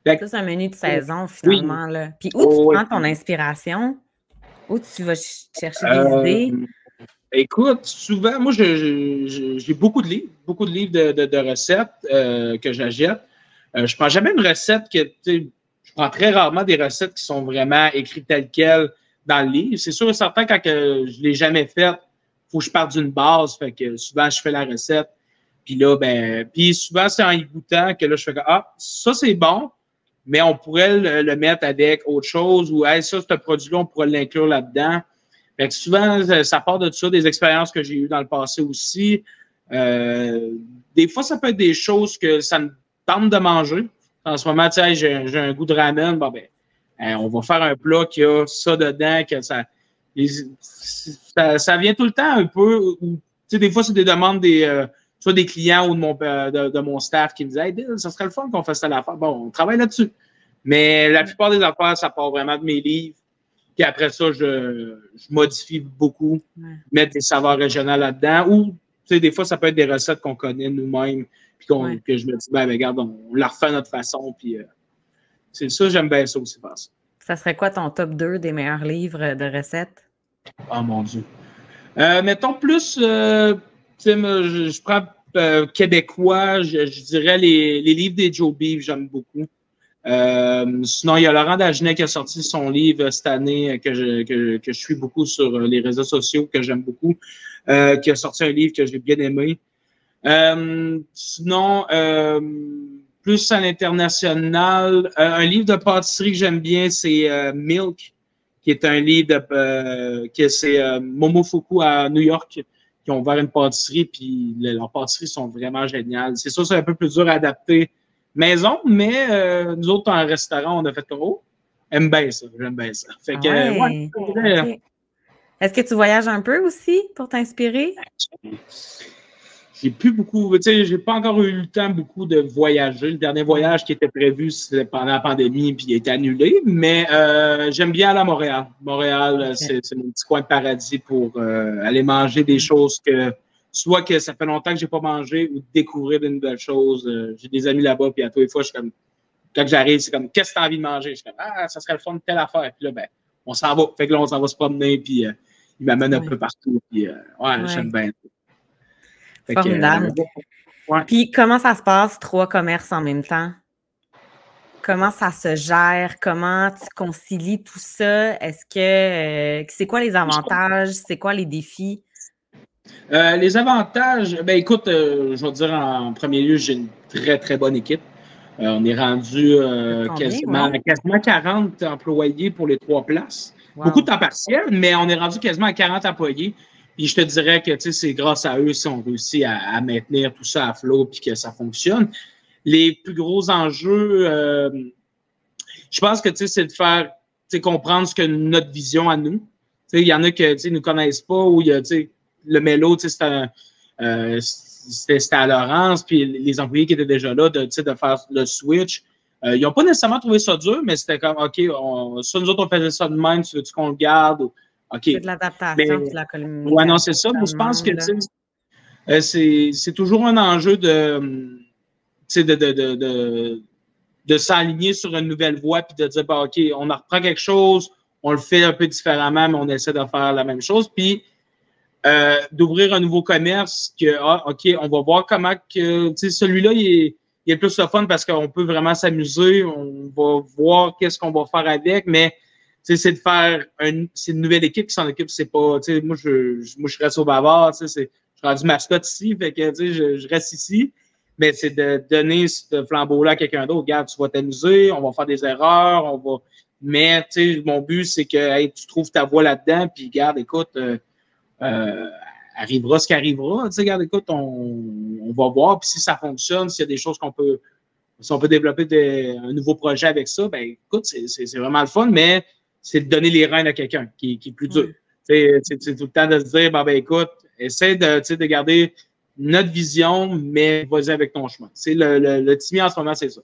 Ça, c'est un menu de saison, finalement. Là. Puis où tu oh, prends ton inspiration? Où tu vas chercher des euh, idées? Écoute, souvent, moi, j'ai beaucoup de livres, beaucoup de livres de, recettes euh, que j'achète. Euh, je ne prends jamais une recette que, je prends très rarement des recettes qui sont vraiment écrites telles quelles dans le livre. C'est sûr et certain, quand que je ne l'ai jamais faite, il faut que je parte d'une base. Fait que souvent, je fais la recette. Puis là, ben, puis souvent, c'est en y goûtant que là, je fais que, ah, ça, c'est bon mais on pourrait le, mettre avec autre chose ou hey, ça, ce produit-là, on pourrait l'inclure là-dedans. Fait souvent, ça part de ça, des expériences que j'ai eues dans le passé aussi. Euh, des fois, ça peut être des choses que ça me tente de manger. En ce moment, tu sais, j'ai, un goût de ramen, bon ben, on va faire un plat qui a ça dedans, que ça, ça, vient tout le temps un peu. Tu sais, des fois, c'est des demandes des, euh, soit des clients ou de mon, euh, de, mon staff qui me disaient Hey Bill, ça serait le fun qu'on fasse telle affaire. Bon, on travaille là-dessus. Mais la plupart des affaires, ça part vraiment de mes livres. Puis après ça, je, je modifie beaucoup, mettre des saveurs régionales là-dedans. Ou, tu sais, des fois, ça peut être des recettes qu'on connaît nous-mêmes, puis que je me dis, ben, regarde, on, la refait à notre façon. Puis euh, c'est ça, j'aime bien ça aussi faire ça. Ça serait quoi ton top 2 des meilleurs livres de recettes? Oh mon Dieu. Euh, mettons plus euh, je, je, prends euh, québécois, je, dirais les, livres des Joe Beef, j'aime beaucoup. Euh, sinon, il y a Laurent Dagenet qui a sorti son livre cette année que je, suis beaucoup sur les réseaux sociaux, que j'aime beaucoup, euh, qui a sorti un livre que j'ai bien aimé. Euh, sinon, euh, plus à l'international, un livre de pâtisserie que j'aime bien, c'est Milk, qui est un livre de, que c'est Momofuku à New York qui ont ouvert une pâtisserie, puis leurs pâtisseries sont vraiment géniales. C'est sûr, c'est un peu plus dur à adapter maison, mais euh, nous autres, en restaurant, on a fait trop. J'aime bien ça, j'aime bien ça. Fait que, Est-ce que tu voyages un peu aussi pour t'inspirer? J'ai plus beaucoup, tu sais, j'ai pas encore eu le temps beaucoup de voyager. Le dernier voyage qui était prévu, c'était pendant la pandémie, puis il a été annulé. Mais euh, j'aime bien aller à Montréal. Montréal, c'est, mon petit coin de paradis pour euh, aller manger des choses que, soit que ça fait longtemps que j'ai pas mangé ou découvrir de nouvelles choses. Euh, j'ai des amis là-bas, puis à tous les fois, je suis comme, quand j'arrive, c'est comme, qu'est-ce que tu as envie de manger? Je suis comme, ah, ça serait le fun de telle affaire. Puis là, ben, on s'en va. Fait que là, on s'en va se promener, puis il m'amène un peu partout. Puis, ouais, j'aime bien. Formidable. Puis comment ça se passe, trois commerces en même temps? Comment ça se gère? Comment tu concilies tout ça? Est-ce que euh, c'est quoi les avantages? C'est quoi les défis? Euh, les avantages, ben écoute, euh, je vais dire en premier lieu, j'ai une très, très bonne équipe. on est rendu quasiment, quasiment, 40 employés pour les trois places. Beaucoup de temps partiel, mais on est rendu quasiment à 40 employés. Puis je te dirais que c'est grâce à eux si on réussit à, maintenir tout ça à flot et que ça fonctionne. Les plus gros enjeux, euh, je pense que c'est de faire comprendre ce que notre vision à nous. Il y en a qui ne nous connaissent pas ou le mélo, c'était euh, à Laurence, puis les employés qui étaient déjà là de, de faire le switch. Euh, ils n'ont pas nécessairement trouvé ça dur, mais c'était comme OK, ça, nous autres, on faisait ça de même, tu veux-tu qu'on le garde? OK. C'est de l'adaptation, de la communication. Ouais, non, c'est ça. Moi, je pense que euh, c'est toujours un enjeu de, de, de, de, de s'aligner sur une nouvelle voie puis de dire bah, OK, on reprend quelque chose, on le fait un peu différemment, mais on essaie de faire la même chose. Puis euh, d'ouvrir un nouveau commerce que ah, OK, on va voir comment que celui-là, il est, il est plus le fun parce qu'on peut vraiment s'amuser, on va voir qu'est-ce qu'on va faire avec, mais c'est de faire une, c'est une nouvelle équipe qui s'en occupe. C'est pas, moi, je, moi, je reste au bavard, je suis rendu mascotte ici, fait que je, je reste ici. Mais c'est de donner ce flambeau-là à quelqu'un d'autre. Regarde, tu vas t'amuser, on va faire des erreurs, on va. Mais mon but, c'est que tu trouves ta voie là-dedans, puis garde, écoute, euh, euh, arrivera ce qui arrivera. Regarde, écoute, on, on, va voir. Puis si ça fonctionne, s'il y a des choses qu'on peut. Si on peut développer un nouveau projet avec ça, ben écoute, c'est vraiment le fun, mais c'est de donner les rênes à quelqu'un qui, qui, est plus dur. C'est tout le temps de se dire, ben, ben écoute, essaie de, de garder notre vision, mais vas-y avec ton chemin. C'est le, le, le en ce moment, c'est ça.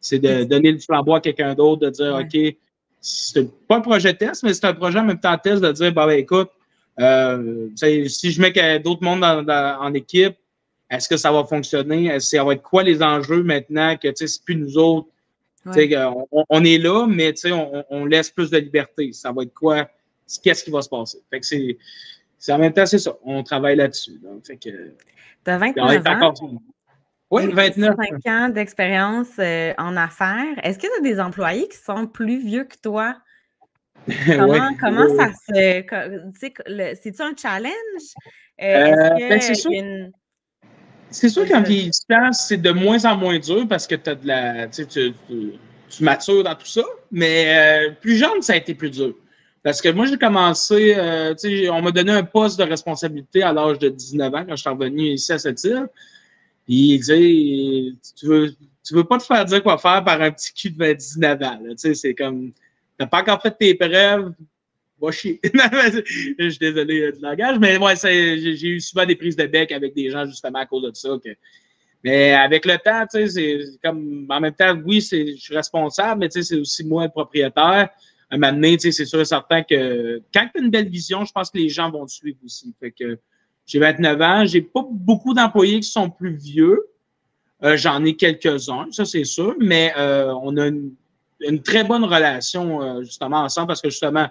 C'est de donner le flambeau à quelqu'un d'autre, de dire, OK, c'est pas un projet test, mais c'est un projet en même temps test de dire, ben, ben écoute, euh, si je mets d'autres mondes en équipe, est-ce que ça va fonctionner? Ça va être quoi les enjeux maintenant que c'est plus nous autres? On, est là, mais on, on laisse plus de liberté. Ça va être quoi? Qu'est-ce qui va se passer? Fait que c'est en même temps, c'est ça. On travaille là-dessus. Tu as 29 ans. Oui, 29. 5 ans d'expérience euh, en affaires. Est-ce que tu as des employés qui sont plus vieux que toi? Comment, comment ça se. C'est-tu un challenge? Euh, euh, ben, c'est sûr. C'est sûr qu'en vieillissant, c'est de moins en moins dur parce que as de la, tu, tu, tu, matures dans tout ça. Mais euh, plus jeune, ça a été plus dur. Parce que moi, j'ai commencé, on m'a donné un poste de responsabilité à l'âge de 19 ans quand je suis revenu ici à cette île. Puis il dit tu veux, tu veux pas te faire dire quoi faire par un petit cul de 19 ans. C'est comme T'as pas encore fait tes preuves, chier. je suis désolé euh, du langage, mais moi, j'ai eu souvent des prises de bec avec des gens justement à cause de ça. mais avec le temps, tu sais, c'est comme en même temps, oui, je suis responsable, mais tu sais, c'est aussi moi le propriétaire. À un moment donné, tu sais, c'est sûr et certain que quand tu as une belle vision, je pense que les gens vont te suivre aussi. Fait que j'ai 29 ans, j'ai pas beaucoup d'employés qui sont plus vieux. Euh, j'en ai quelques-uns, ça c'est sûr, mais euh, on a une très bonne relation justement ensemble parce que justement,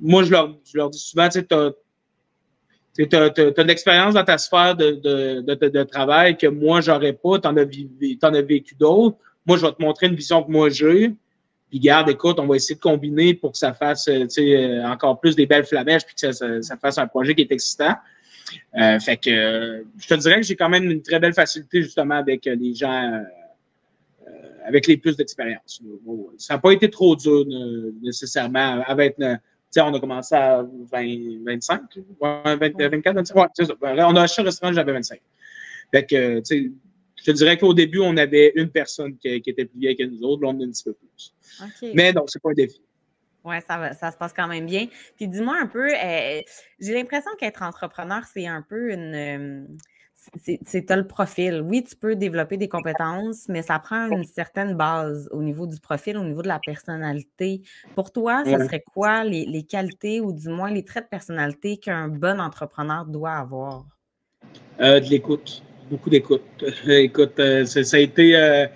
moi, je leur, je leur dis souvent, tu sais, tu as, de l'expérience dans ta sphère de, de, de, travail que moi, j'aurais pas, tu en, as vécu d'autres. Moi, je vais te montrer une vision que moi j'ai. Puis garde, écoute, on va essayer de combiner pour que ça fasse euh, sais, encore plus des belles flamèches puis que ça, ça, fasse un projet qui est excitant. Euh, fait que je te dirais que j'ai quand même une très belle facilité justement avec les gens avec les plus d'expérience. Ça n'a pas été trop dur nécessairement à 29. On a commencé à 20, 25, 24, 25. Ouais, c'est ça. On a acheté un restaurant, j'avais 25. Fait que, je te dirais qu'au début, on avait une personne qui, était plus vieille que nous autres, là, on a un petit peu plus. Mais non, c'est pas un défi. Oui, ça, ça se passe quand même bien. Puis dis-moi un peu, euh, j'ai l'impression qu'être entrepreneur, c'est un peu une. Euh, c'est le profil. Oui, tu peux développer des compétences, mais ça prend une certaine base au niveau du profil, au niveau de la personnalité. Pour toi, ce serait quoi les, qualités ou du moins les traits de personnalité qu'un bon entrepreneur doit avoir? Euh, de l'écoute, beaucoup d'écoute. Écoute, euh, ça a été. Euh,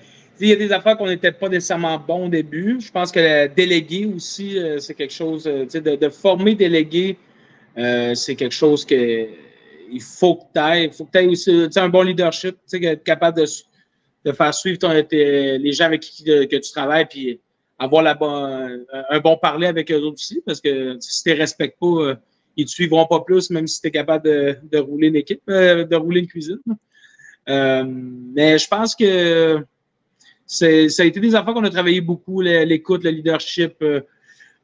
il y a des affaires qu'on n'était pas nécessairement bon au début. Je pense que déléguer aussi, c'est quelque chose. De, de, former déléguer, c'est quelque chose que il faut que tu ailles, faut que tu aussi un bon leadership, être capable de, de faire suivre les gens avec qui que tu travailles, puis avoir la un bon parler avec eux aussi, parce que si tu ne respectes pas, euh, ils ne te suivront pas plus, même si tu es capable de, de, rouler une équipe, euh, de rouler une cuisine. Euh, mais je pense que ça a été des affaires qu'on a travaillé beaucoup, l'écoute, le leadership,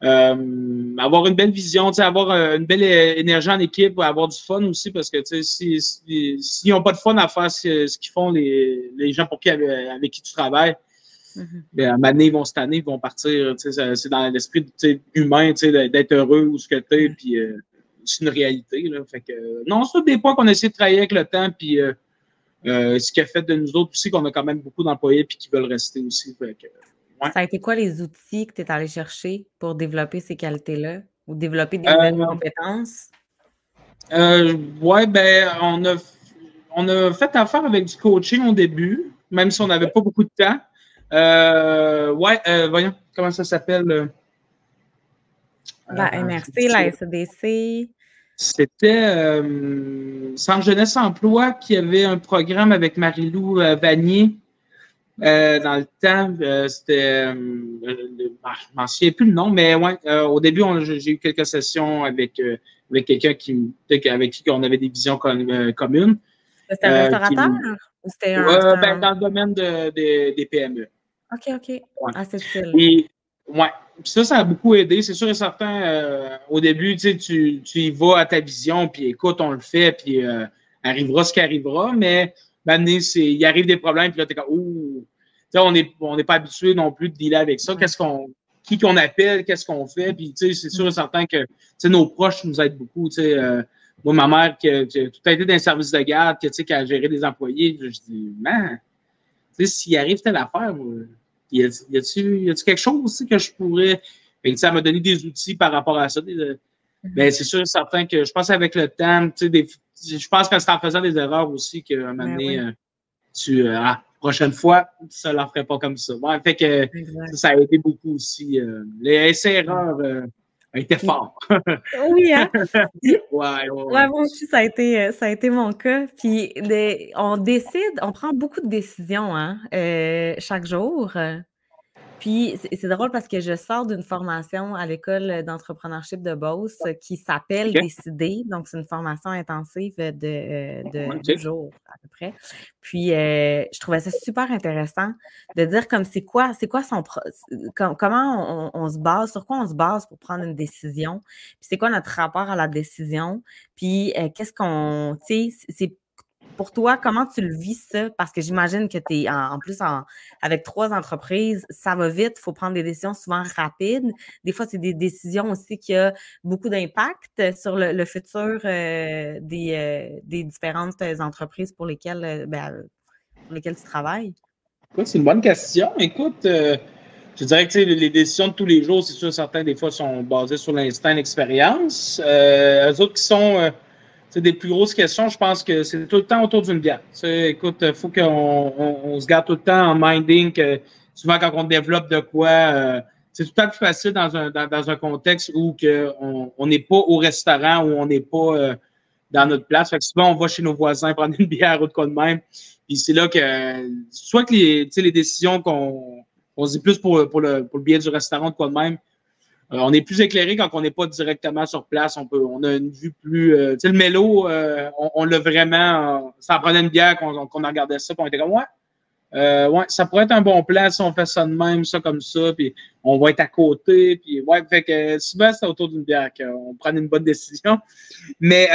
euh, avoir une belle vision, avoir euh, une belle énergie en équipe, avoir du fun aussi, parce que s'ils si, n'ont pas de fun à faire ce, qu'ils font, les, les, gens pour qui, avec, qui tu travailles, Mm-hmm. À un donné, ils vont cette année, ils vont partir. C'est dans l'esprit humain d'être heureux où ce que tu es, puis euh, c'est une réalité. Là. Fait que, non, c'est des points qu'on essaie de travailler avec le temps, puis euh, euh, ce qui a fait de nous autres aussi qu'on a quand même beaucoup d'employés puis qui veulent rester aussi. Fait que, Ça a été quoi les outils que tu es allé chercher pour développer ces qualités-là ou développer des nouvelles compétences? oui, ben, on a, on a fait affaire avec du coaching au début, même si on n'avait pas beaucoup de temps. Euh, ouais, euh, voyons, comment ça s'appelle? Euh, la MRC, la SEDC. C'était euh, Centre Jeunesse Emploi qui avait un programme avec Marie-Lou Vanier dans le temps. C'était, ah, je m'en souviens plus le nom, mais ouais, au début, j'ai eu quelques sessions avec, avec quelqu'un qui, avec qui on avait des visions communes. C'était un restaurateur ou c'était un. Ben, dans le domaine de, des PME. OK, OK. Ouais. Ah, c'est Et, ouais. ça, ça a beaucoup aidé. C'est sûr et certain, euh, au début, tu, tu y vas à ta vision, puis écoute, on le fait, puis euh, arrivera ce qui arrivera, mais maintenant, il arrive des problèmes, puis là, t'es comme, ouh, on n'est on pas habitué non plus de dealer avec ça. Qu'est-ce qu'on, qui qu'on appelle, qu'est-ce qu'on fait, puis tu sais, c'est sûr et certain que, nos proches nous aident beaucoup, tu sais. Euh, moi, ma mère, qui a, tout a été dans un service de garde, qui, qui a géré des employés, je dis, man, tu sais, s'il arrive telle affaire, y a-tu quelque chose aussi que je pourrais. ça m'a donné des outils par rapport à ça. Mm-hmm. Ben, c'est sûr certain que je pense avec le temps, tu sais, je pense que c'est en faisant des erreurs aussi qu'à un moment ben donné, euh, tu. Euh, ah, prochaine fois, ça ne la ferait pas comme ça. Ouais, fait que ça, a aidé beaucoup aussi. Euh, les essais-erreurs a été fort. oui, hein? ouais, ouais, moi aussi, ça a été, ça a été mon cas. Puis on décide, on prend beaucoup de décisions hein, euh, chaque jour. Puis c'est drôle parce que je sors d'une formation à l'école d'entrepreneurship de Beauce qui s'appelle Décider. Donc, c'est une formation intensive de, euh, de deux jours à peu près. Puis euh, je trouvais ça super intéressant de dire comme c'est quoi, c'est quoi son comment on, se base, sur quoi on se base pour prendre une décision, puis c'est quoi notre rapport à la décision, puis euh, qu'est-ce qu'on, tu sais, c'est pour toi, comment tu le vis ça? Parce que j'imagine que tu es en, plus avec trois entreprises, ça va vite, il faut prendre des décisions souvent rapides. Des fois, c'est des décisions aussi qui ont beaucoup d'impact sur le, futur euh, des, euh, des, différentes entreprises pour lesquelles, euh, ben, pour lesquelles tu travailles. c'est une bonne question. Écoute, je dirais que les décisions de tous les jours, c'est sûr, certains des fois sont basées sur l'instinct, l'expérience. les autres qui sont c'est des plus grosses questions, je pense que c'est tout le temps autour d'une bière. écoute, il faut qu'on on, se garde tout le temps en minding que souvent quand on développe de quoi, euh, c'est tout le temps plus facile dans un, dans, un contexte où que on n'est pas au restaurant, où on n'est pas euh, dans notre place. Fait que souvent, on va chez nos voisins prendre une bière ou de quoi de même. Puis c'est là que, soit que les, les décisions qu'on on se dit plus pour, pour, le, pour le biais du restaurant de quoi de même, euh, on est plus éclairé quand on n'est pas directement sur place. On peut, on a une vue plus. Euh, tu sais, le mélo, euh, on, l'a vraiment. ça prenait une bière qu'on qu'on regardait ça, puis on était comme ouais. ouais, ça pourrait être un bon plan si on fait ça de même, ça comme ça, puis on va être à côté, puis ouais, fait que souvent c'est autour d'une bière qu'on prend une bonne décision. Mais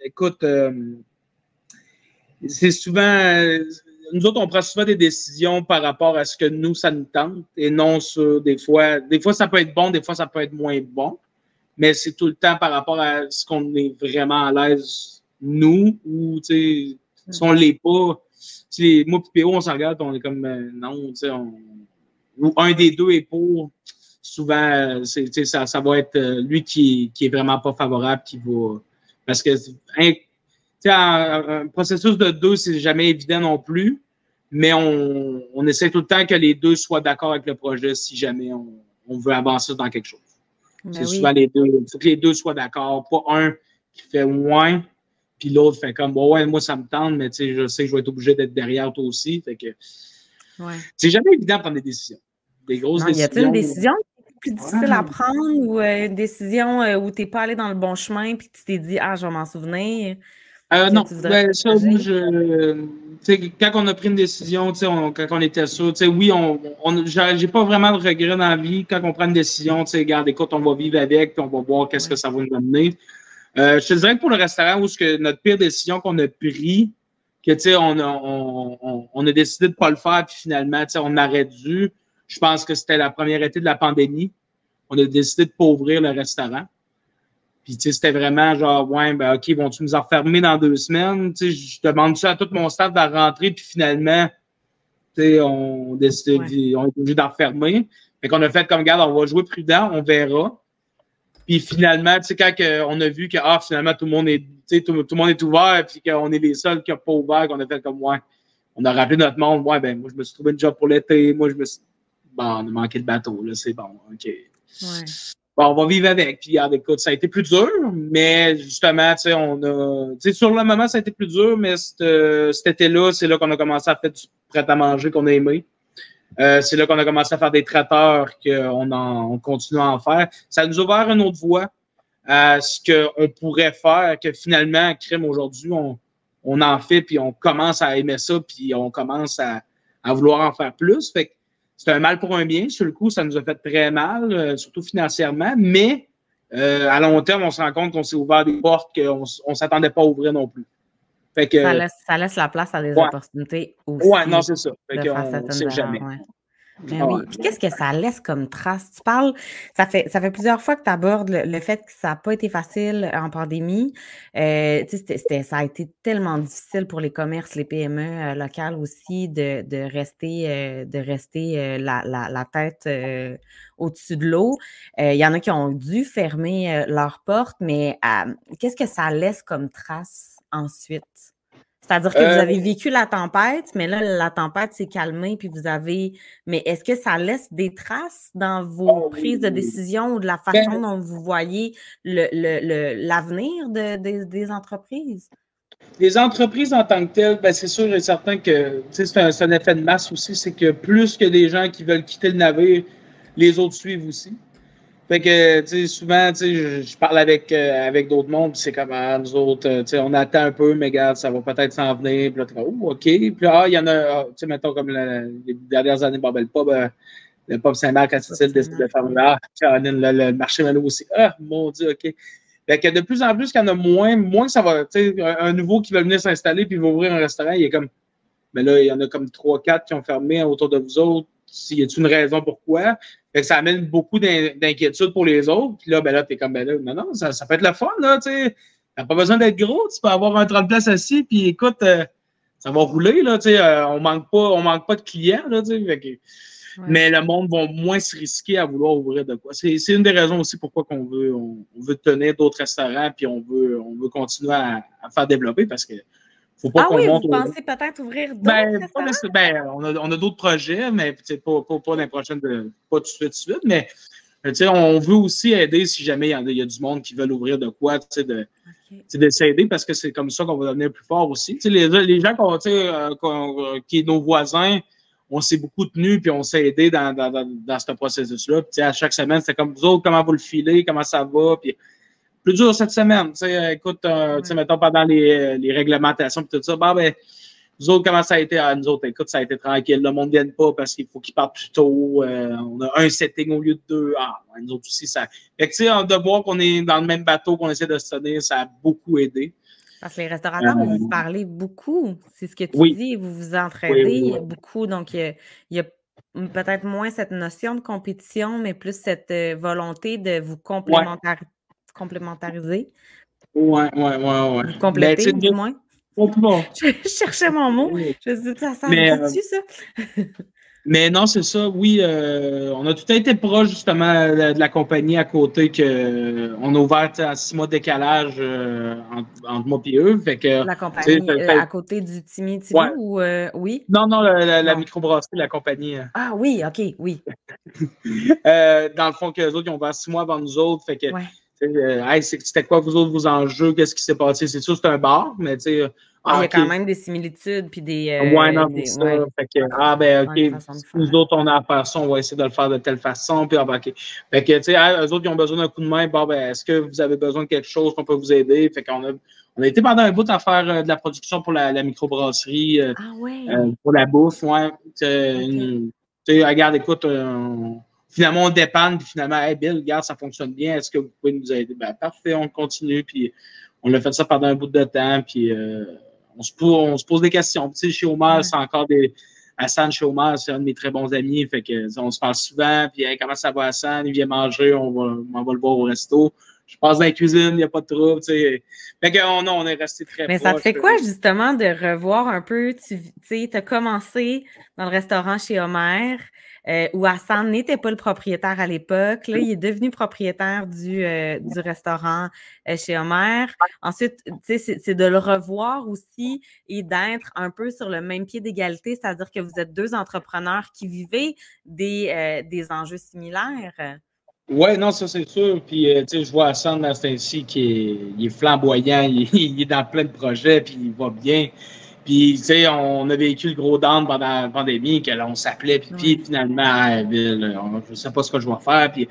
écoute, c'est souvent nous autres, on prend souvent des décisions par rapport à ce que nous, ça nous tente et non sur des fois. Des fois, ça peut être bon, des fois, ça peut être moins bon. Mais c'est tout le temps par rapport à ce qu'on est vraiment à l'aise, nous, ou, tu sais, si on l'est pas. Les, moi et PO, on s'en regarde, on est comme, euh, non, tu sais, ou un des deux est pour. Souvent, c'est, ça, ça va être euh, lui qui, qui est vraiment pas favorable, qui va. Parce que un, un, processus de deux, c'est jamais évident non plus, mais on, on, essaie tout le temps que les deux soient d'accord avec le projet si jamais on, on veut avancer dans quelque chose. Ben c'est souvent les deux. Il faut que les deux soient d'accord, pas un qui fait moins, puis l'autre fait comme bon, ouais, moi ça me tente, mais tu sais, je sais que je vais être obligé d'être derrière toi aussi. Fait que ouais. c'est jamais évident de prendre des décisions. Des grosses décisions. Y a-t-il une décision plus difficile à prendre ou euh, une décision euh, où tu n'es pas allé dans le bon chemin puis tu t'es dit Ah, je vais m'en souvenir? Euh, non, ben, ça, je, quand on a pris une décision, on, quand on était sûr, oui, on, on j'ai pas vraiment de regret dans la vie. Quand on prend une décision, regarde, écoute, on va vivre avec, puis on va voir qu'est-ce que ça va nous amener. Euh, je te dirais que pour le restaurant, où que notre pire décision qu'on a pris, que, tu sais, on a, on, on, a décidé de pas le faire, puis finalement, tu sais, on aurait dû. Je pense que c'était la première été de la pandémie. On a décidé de pas ouvrir le restaurant. Puis, tu sais, c'était vraiment genre, ouais, ben, OK, vont-tu nous enfermer dans deux semaines? Tu sais, je demande ça à tout mon staff de rentrer, puis finalement, tu sais, on décide, on est obligé d'enfermer. Fait qu'on a fait comme, regarde, on va jouer prudent, on verra. Puis finalement, tu sais, quand on a vu que, ah, finalement, tout le monde est, tout, tout, le monde est ouvert, puis qu'on est les seuls qui n'ont pas ouvert, qu'on a fait comme, ouais, on a rappelé notre monde, ouais, ben, moi, je me suis trouvé une job pour l'été, moi, je me suis, bon, on a manqué de bateau, là, c'est bon, OK. Ouais. Bon, on va vivre avec. Puis, regarde, écoute, ça a été plus dur, mais justement, tu sais, on a, tu sais, sur le moment, ça a été plus dur, mais cet été-là, c'est là, qu'on a commencé à faire du prêt à manger qu'on a aimé. Euh, c'est là qu'on a commencé à faire des traiteurs, qu'on on continue à en faire. Ça nous a ouvert une autre voie à ce qu'on pourrait faire, que finalement, crime aujourd'hui, on, on en fait, puis on commence à aimer ça, puis on commence à, à vouloir en faire plus. Fait que c'est un mal pour un bien. Sur le coup, ça nous a fait très mal, euh, surtout financièrement, mais euh, à long terme, on se rend compte qu'on s'est ouvert des portes qu'on ne s'attendait pas à ouvrir non plus. Fait que, ça, laisse, ça, laisse, la place à des opportunités aussi. Oui, non, c'est ça. Fait que on sait jamais. Ben oui. Puis qu'est-ce que ça laisse comme trace? Tu parles, ça fait, ça fait plusieurs fois que tu abordes le, fait que ça n'a pas été facile en pandémie. Euh, ça a été tellement difficile pour les commerces, les PME euh, locales aussi de, de rester, euh, de rester euh, la, la, la, tête au-dessus de l'eau. Il y en a qui ont dû fermer leurs portes, mais qu'est-ce que ça laisse comme trace ensuite? C'est-à-dire que vous euh, avez vécu la tempête, mais là, la tempête s'est calmée, puis vous avez. Mais est-ce que ça laisse des traces dans vos oh, prises de décision ou de la façon ben dont vous voyez l'avenir le, des entreprises? Les entreprises en tant que telles, ben c'est sûr et certain que c'est un, un, effet de masse aussi, c'est que plus que des gens qui veulent quitter le navire, les autres suivent aussi. Fait que, tu sais, souvent, tu sais, je, parle avec, euh, avec d'autres mondes, c'est comme, ah, nous autres, euh, tu sais, on attend un peu, mais regarde, ça va peut-être s'en venir. Puis là, oh, OK. Puis là, ah, il y en a, ah, tu sais, mettons, comme les dernières années, bon, ben, le pub, euh, le pub Saint-Marc, quand il décide de faire, ah, le, le marché Malo aussi. Ah, mon Dieu, OK. Fait que de plus en plus, qu'il y en a moins, moins ça va, tu sais, un, nouveau qui va venir s'installer puis il va ouvrir un restaurant, il est comme, mais là, il y en a comme trois, quatre qui ont fermé autour de vous autres. S'il y a une raison pourquoi? Ça amène beaucoup d'inquiétude pour les autres. Puis là, ben là, t'es comme, ben là, non, non, ça, ça peut être le fun, là, tu sais. T'as pas besoin d'être gros, tu peux avoir un 30 places assis, puis écoute, euh, ça va rouler, là, tu sais. Euh, on manque pas, on manque pas de clients, là, tu sais. Mais le monde va moins se risquer à vouloir ouvrir de quoi. C'est une des raisons aussi pourquoi on veut, on, veut tenir d'autres restaurants, puis on veut, on veut continuer à, à faire développer parce que ah oui, vous pensez peut-être ouvrir d'autres ben, ben, on a, on a d'autres projets, mais pas, pas, pas dans les prochaines, pas tout de suite, tout de suite, mais on veut aussi aider si jamais il y, a, du monde qui veut ouvrir de quoi, de, okay. s'aider parce que c'est comme ça qu'on va devenir plus fort aussi. Les, les gens euh, qui sont nos voisins, on s'est beaucoup tenus puis on s'est aidé dans, dans, dans, dans ce processus-là. À chaque semaine, c'est comme vous autres, comment vous le filez, comment ça va. Puis plus dur cette semaine. sais, écoute, euh, sais, mettons, pendant les, les réglementations et tout ça, bah, ben, nous autres, comment ça a été? Ah, nous autres, écoute, ça a été tranquille. Le monde ne vient pas parce qu'il faut qu'il parte plus tôt. Euh, on a un setting au lieu de deux. Ah, nous autres aussi, ça. Fait que, tu sais, de voir qu'on est dans le même bateau, qu'on essaie de se tenir, ça a beaucoup aidé. Parce que les restaurateurs, vous vous euh, parlez beaucoup. C'est ce que tu dis. Vous vous entraidez beaucoup. Donc, il y a, peut-être moins cette notion de compétition, mais plus cette euh, volonté de vous complémentariser complémentariser. Ouais, ouais, ouais, ouais. Compléter, ben, du moins. Je cherchais mon mot. Je me suis dit, ça sert euh, ça? mais non, c'est ça. Oui, euh, on a tout été proche, justement, de, la compagnie à côté que euh, on a ouvert à six mois de décalage entre, moi et eux. Fait que, la compagnie à côté du Timmy Timmy ou oui? Non, non, la, la, microbrasserie, la compagnie. Ah oui, OK, oui. dans le fond, que les autres, ils ont ouvert six mois avant nous autres. Fait que euh, c'était quoi vous autres vos enjeux? Qu'est-ce qui s'est passé? C'est sûr, c'est un bar, mais tu sais. Ah, il y a quand même des similitudes puis des. Euh, ouais, non, c'est ça. Fait que, ah, ben, OK, nous autres, on a à faire ça, on va essayer de le faire de telle façon. Puis, ah, ben, OK. Fait que, tu sais, eux autres, ils ont besoin d'un coup de main. Bon, ben, est-ce que vous avez besoin de quelque chose qu'on peut vous aider? Fait qu'on a, on a été pendant un bout à faire euh, de la production pour la, la microbrasserie. ah, ouais. pour la bouffe, ouais. Tu sais, regarde, écoute, finalement, on dépanne, puis finalement, hey Bill, regarde, ça fonctionne bien, est-ce que vous pouvez nous aider? Ben, parfait, on continue, puis on a fait ça pendant un bout de temps, puis euh, on, se, pose, pose des questions. Tu sais, chez Omar, c'est encore des. Hassan chez Omar, c'est un de mes très bons amis. Fait que, on se parle souvent. Puis, comment ça va, Hassan? Il vient manger, on va, on va le voir au resto. Je passe dans la cuisine, il n'y a pas de trouble. Tu sais. Fait que, non, on est resté très Mais ça te fait quoi, justement, de revoir un peu? Tu sais, as commencé dans le restaurant chez Omer. Euh, où Hassan n'était pas le propriétaire à l'époque. Là, il est devenu propriétaire du, euh, du restaurant euh, chez Homer. Ensuite, c'est de le revoir aussi et d'être un peu sur le même pied d'égalité, c'est-à-dire que vous êtes deux entrepreneurs qui vivez des, des enjeux similaires. Oui, non, ça c'est sûr. Puis, tu sais, je vois Hassan dans ce ci qui est, flamboyant, il, il, est dans plein de projets, puis il va bien. Puis, tu sais, on a vécu le gros down pendant la pandémie, que on s'appelait, puis, finalement, ah, je sais pas ce que je vais faire. Puis,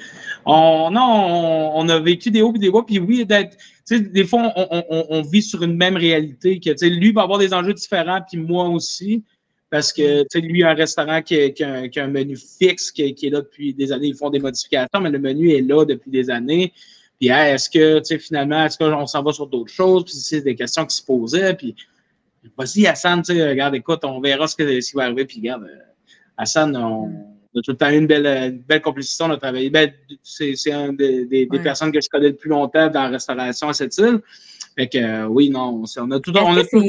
on, non, on, a vécu des hauts et des bas. Puis oui, d'être, tu sais, des fois, on, vit sur une même réalité, que, tu sais, lui va avoir des enjeux différents, puis moi aussi. Parce que, tu sais, lui, a un restaurant qui, qui, a, un menu fixe, qui, est là depuis des années. Ils font des modifications, mais le menu est là depuis des années. Puis, est-ce que, tu sais, finalement, est-ce qu'on s'en va sur d'autres choses? Puis, c'est des questions qui se posaient. Puis, Vas-y, Hassan, tu sais, regarde, écoute, on verra ce, qui va arriver. Puis, regarde, euh, Hassan, on, a tout le temps eu une belle, belle complicité. On a travaillé. Ben, c'est un des, personnes que je connais le plus longtemps dans la restauration à cette île. Fait que, euh, oui, non, on a tout, on a tout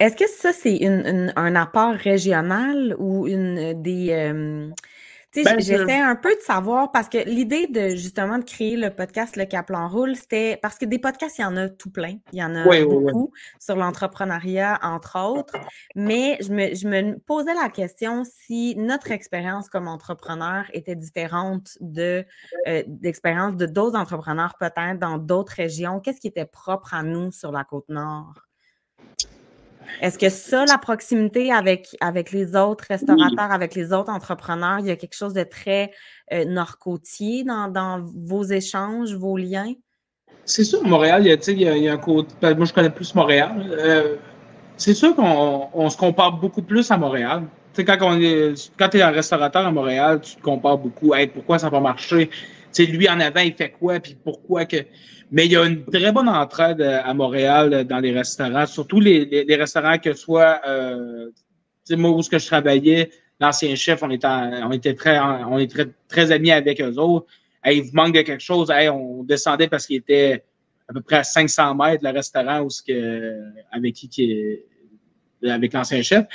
Est-ce que ça, c'est un apport régional ou une des. Euh, ben, j'essaie un peu de savoir parce que l'idée de justement de créer le podcast Le Caplan Roule, c'était parce que des podcasts, il y en a tout plein. Il y en a beaucoup sur l'entrepreneuriat, entre autres. Mais je me, je me, posais la question si notre expérience comme entrepreneur était différente de euh, d'expérience de d'autres entrepreneurs, peut-être dans d'autres régions. Qu'est-ce qui était propre à nous sur la côte nord? Est-ce que ça, la proximité avec, avec les autres restaurateurs, avec les autres entrepreneurs, il y a quelque chose de très euh, nord-côtier dans, vos échanges, vos liens? C'est sûr, Montréal, il y, a, il y a un côté. Ben, moi, je connais plus Montréal. Euh, c'est sûr qu'on se compare beaucoup plus à Montréal. quand on est, quand tu es un restaurateur à Montréal, tu te compares beaucoup. Hey, pourquoi ça va marcher? Sais, lui en avant, il fait quoi, puis pourquoi que. Mais il y a une très bonne entraide euh, à Montréal euh, dans les restaurants, surtout les, les, restaurants que soit euh, moi où ce que je travaillais, l'ancien chef, on était on était très on très, amis avec eux autres. il vous manque de quelque chose, on descendait parce qu'il était à peu près à 500 mètres le restaurant où ce que avec qui, qui avec l'ancien chef.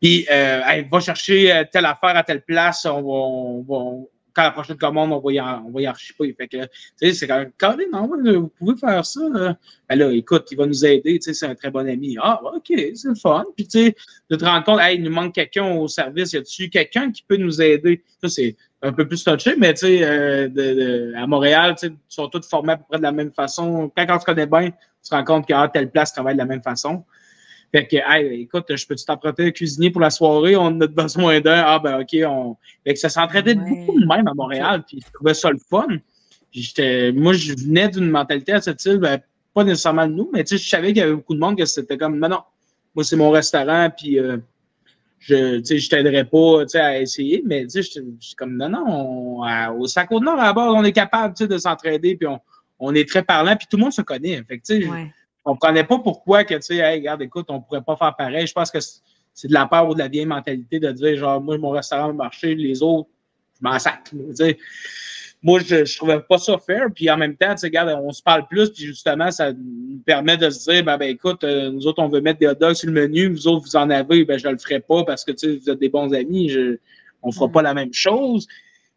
Puis, euh, va chercher telle affaire à telle place, on va, on va, quand la prochaine commande, on va y, on y archiver. Fait que, c'est quand même, quand vous pouvez faire ça. Là. Ben là, écoute, il va nous aider, tu sais, c'est un très bon ami. Ah, ok, c'est le fun. Puis, tu sais, de te rendre compte, hey, il nous manque quelqu'un au service, y a-tu quelqu'un qui peut nous aider? Ça, c'est un peu plus touché, mais tu sais, euh, à Montréal, tu ils sont tous formés à peu près de la même façon. Quand, on se connaît bien, tu te rends compte qu'à telle place travaille de la même façon. Fait que, hey, écoute, je peux-tu t'emprunter un cuisinier pour la soirée? On a besoin d'un. Ah, ben, OK. On... Fait que ça s'entraînait beaucoup de même à Montréal. Puis je trouvais ça le fun. Puis moi, je venais d'une mentalité à cette île, ben, pas nécessairement de nous, mais tu sais, je savais qu'il y avait beaucoup de monde que c'était comme, non, non, moi, c'est mon restaurant, puis euh, je, tu sais, je t'aiderais pas, tu sais, à essayer, mais tu sais, je suis comme, non, non, au sac au nord, à bord, on est capable, tu sais, de s'entraider, puis on, on est très parlant, puis tout le monde se connaît. Fait que, tu sais, on ne prenait pas pourquoi que, tu sais, hey, regarde, écoute, on ne pourrait pas faire pareil. Je pense que c'est de la peur ou de la vieille mentalité de dire, genre, moi, mon restaurant va marcher, les autres, je m'en sac. Moi, je ne trouvais pas ça fair. Puis en même temps, tu sais, regarde, on se parle plus, puis justement, ça nous permet de se dire, ben, ben écoute, euh, nous autres, on veut mettre des hot dogs sur le menu, vous autres, vous en avez, ben, je ne le ferai pas parce que, tu sais, vous êtes des bons amis, je, on ne fera pas la même chose.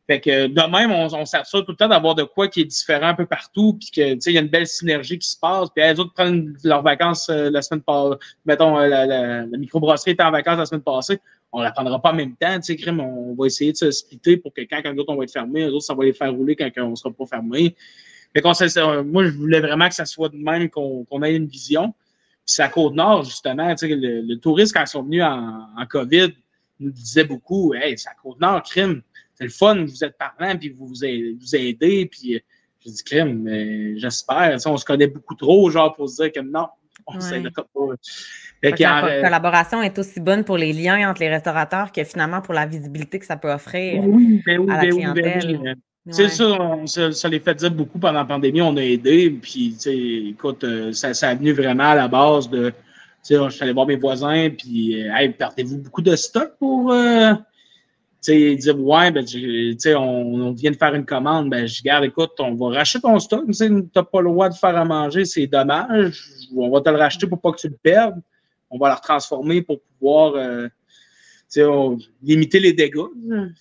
Fait que de même, on, on s'assure tout le temps d'avoir de quoi qui est différent un peu partout, puis que il y a une belle synergie qui se passe. Puis les autres prennent leurs vacances euh, la semaine passée. Mettons, euh, la, la, la microbrasserie était en vacances la semaine passée. On la prendra pas en même temps, tu sais, on va essayer de se splitter pour que quand, quand d'autres on va être fermé, les autres, ça va les faire rouler quand on sera pas fermé. Fait qu'on moi, je voulais vraiment que ça soit de même qu'on ait une vision. Puis c'est à Côte-Nord, justement, tu sais, le, le touriste, quand ils sont venus en, en COVID, nous disait beaucoup, hey, c'est à Côte-Nord, crime c'est le fun, vous êtes parlant, puis vous vous aidez, puis euh, je dis, crème, mais j'espère. On se connaît beaucoup trop, genre, pour se dire que non, on ne s'aidera pas. la collaboration est aussi bonne pour les liens entre les restaurateurs que finalement pour la visibilité que ça peut offrir oui, ben oui, à la ben, ben clientèle. C'est ça, ça, les fait dire beaucoup pendant la pandémie, on a aidé, puis écoute, euh, ça, ça a venu vraiment à la base de je suis allé voir mes voisins, puis, hey, perdez-vous beaucoup de stock pour. Euh, ils disent Ouais, ben, on, on vient de faire une commande. Ben, je garde, écoute, on va racheter ton stock. Tu n'as pas le droit de faire à manger, c'est dommage. On va te le racheter pour pas que tu le perdes. On va le transformer pour pouvoir euh, limiter les dégâts.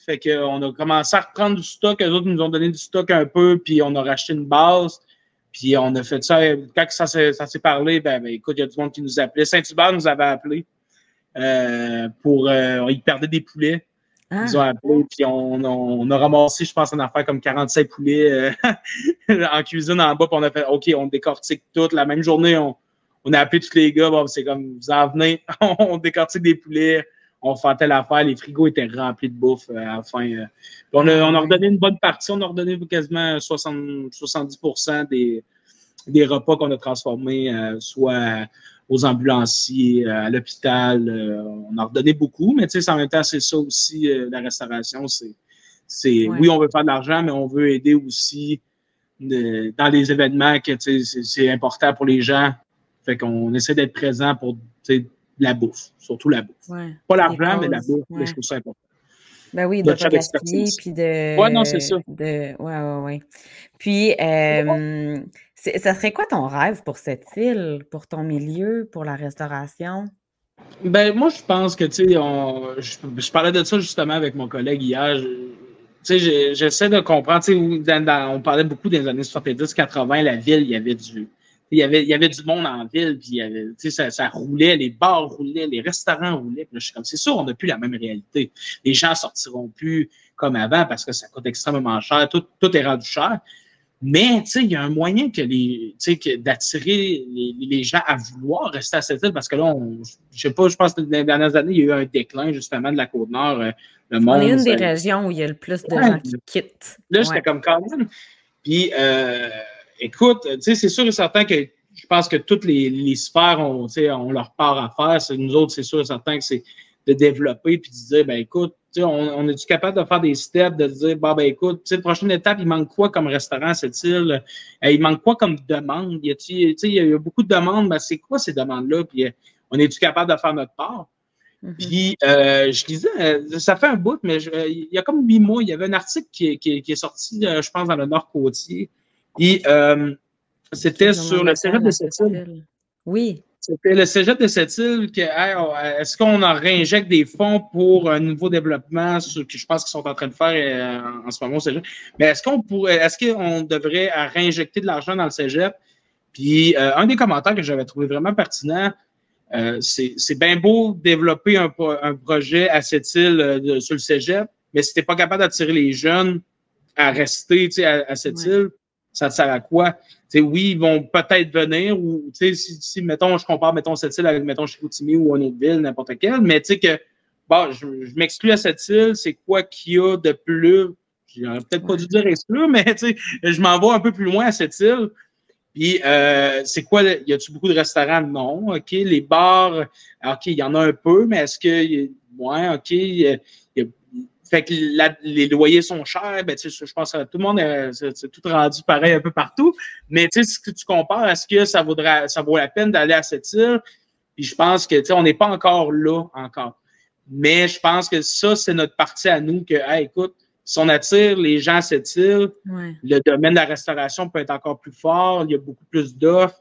Fait qu'on a commencé à reprendre du stock. Les autres nous ont donné du stock un peu, puis on a racheté une base. Puis on a fait ça. Quand ça s'est parlé, ben, ben, écoute, il y a du monde qui nous appelait. Saint-Hubert nous avait appelé euh, pour. Euh, ils perdaient des poulets. Ah. Ils ont appelé, puis on, a ramassé, je pense, une affaire comme 45 poulets euh, en cuisine en bas, puis on a fait OK, on décortique tout. La même journée, on, a appelé tous les gars, bon, c'est comme vous en venez, on décortique des poulets, on fait telle affaire, les frigos étaient remplis de bouffe à la fin. on, a, on a redonné une bonne partie, on a redonné quasiment 60, 70 des, des repas qu'on a transformés, euh, soit aux ambulanciers, euh, à l'hôpital. Euh, on a redonné beaucoup, mais tu sais, en même temps, c'est ça aussi, la restauration. C'est, c'est oui, on veut faire de l'argent, mais on veut aider aussi dans les événements que c'est, important pour les gens. Fait qu'on essaie d'être présent pour la bouffe, surtout la bouffe. Pas l'argent, mais la bouffe, je trouve ça important. Ben oui, de, pas gaspiller, puis de... Ouais, non, c'est ça. De, ouais, ouais, ouais. Puis, euh, ça serait quoi ton rêve pour cette île, pour ton milieu, pour la restauration? Ben, moi, je pense que, tu sais, je, parlais de ça justement avec mon collègue hier. Tu sais, j'essaie de comprendre, tu sais, on parlait beaucoup des années 70-80, la ville, il y avait du, il y avait, il y avait du monde en ville, puis il y avait, ça, ça roulait, les bars roulaient, les restaurants roulaient. Puis je suis comme, c'est sûr, on n'a plus la même réalité. Les gens sortiront plus comme avant parce que ça coûte extrêmement cher. Tout, tout est rendu cher. Mais il y a un moyen que les, que d'attirer les, les, gens à vouloir rester à cette île parce que là, on, je sais pas, je pense que dans les dernières années, il y a eu un déclin justement de la côte nord. Euh, le monde, on est une des régions où il y a le plus de gens qui quittent. Là, j'étais comme quand même. Puis euh, écoute, tu sais, c'est sûr et certain que je pense que toutes les, les sphères ont, ont leur part à faire. Nous autres, c'est sûr et certain que c'est de développer puis de dire, ben écoute, on, on est-tu capable de faire des steps, de dire, bah, ben écoute, tu sais, prochaine étape, il manque quoi comme restaurant à cette île? Euh, il manque quoi comme demande? Il y, il y a beaucoup de demandes, ben c'est quoi ces demandes-là? Puis euh, on est-tu capable de faire notre part? Mm-hmm. Puis euh, je disais, ça fait un bout, mais il y a comme huit mois, il y avait un article qui, qui, qui est sorti, je pense, dans le Nord-Côtier, et euh, c'était sur le cégep de cette île. Oui. C'était le cégep de cette île que est-ce qu'on en réinjecte des fonds pour un nouveau développement, ce que je pense qu'ils sont en train de faire euh, en ce moment au cégep? Mais est-ce qu'on pourrait, est-ce qu'on devrait réinjecter de l'argent dans le cégep? Puis euh, un des commentaires que j'avais trouvé vraiment pertinent, c'est bien beau développer un, projet à cette île sur le cégep, mais si tu n'es pas capable d'attirer les jeunes à rester à, à cette île, ça te sert à quoi? Oui, ils vont peut-être venir, ou si, si, mettons, je compare, mettons, cette île avec, mettons, Chicoutimi ou une autre ville, n'importe quelle, mais tu sais que, bon, je, m'exclus à cette île, c'est quoi qu'il y a de plus, j'aurais peut-être pas dû dire exclure, mais tu sais, je m'en vais un peu plus loin à cette île. Puis, euh, c'est quoi, y a-tu beaucoup de restaurants? Non. OK. Les bars, OK, il y en a un peu, mais est-ce que, ouais, OK, il y a fait que les loyers sont chers, ben, je pense que tout le monde c'est tout rendu pareil un peu partout. Mais tu sais, ce que tu compares, est-ce que ça vaudra, ça vaut la peine d'aller à cette île? Puis je pense que tu sais, on n'est pas encore là encore. Mais je pense que ça, c'est notre partie à nous que, hey, écoute, si on attire les gens à cette île, le domaine de la restauration peut être encore plus fort, il y a beaucoup plus d'offres.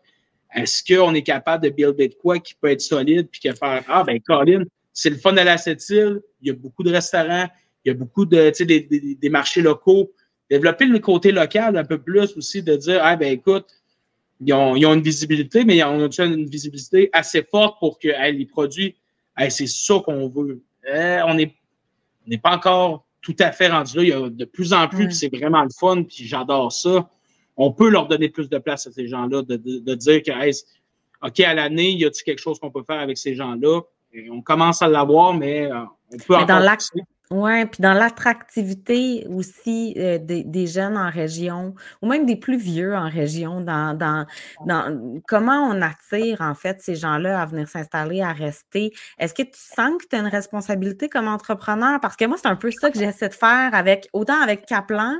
Est-ce qu'on est capable de builder de quoi qui peut être solide puis que faire Ah ben Colin, c'est le fun d'aller à cette île, il y a beaucoup de restaurants, il y a beaucoup de, sais, des, des, marchés locaux. Développer le côté local un peu plus aussi, de dire, ah, ben écoute, ils ont, ils ont une visibilité, mais ils ont une visibilité assez forte pour que les produits, c'est ça qu'on veut. Eh, on n'est pas encore tout à fait rendu là. Il y a de plus en plus, c'est vraiment le fun, puis j'adore ça. On peut leur donner plus de place à ces gens-là, de, de, dire que, OK, à l'année, y a-t-il quelque chose qu'on peut faire avec ces gens-là? on commence à l'avoir, mais euh, on peut mais dans l'acte Oui, puis dans l'attractivité aussi euh, des, des, jeunes en région, ou même des plus vieux en région, dans, dans, dans comment on attire en fait ces gens-là à venir s'installer, à rester? Est-ce que tu sens que tu as une responsabilité comme entrepreneur? Parce que moi, c'est un peu ça que j'essaie de faire avec autant avec Kaplan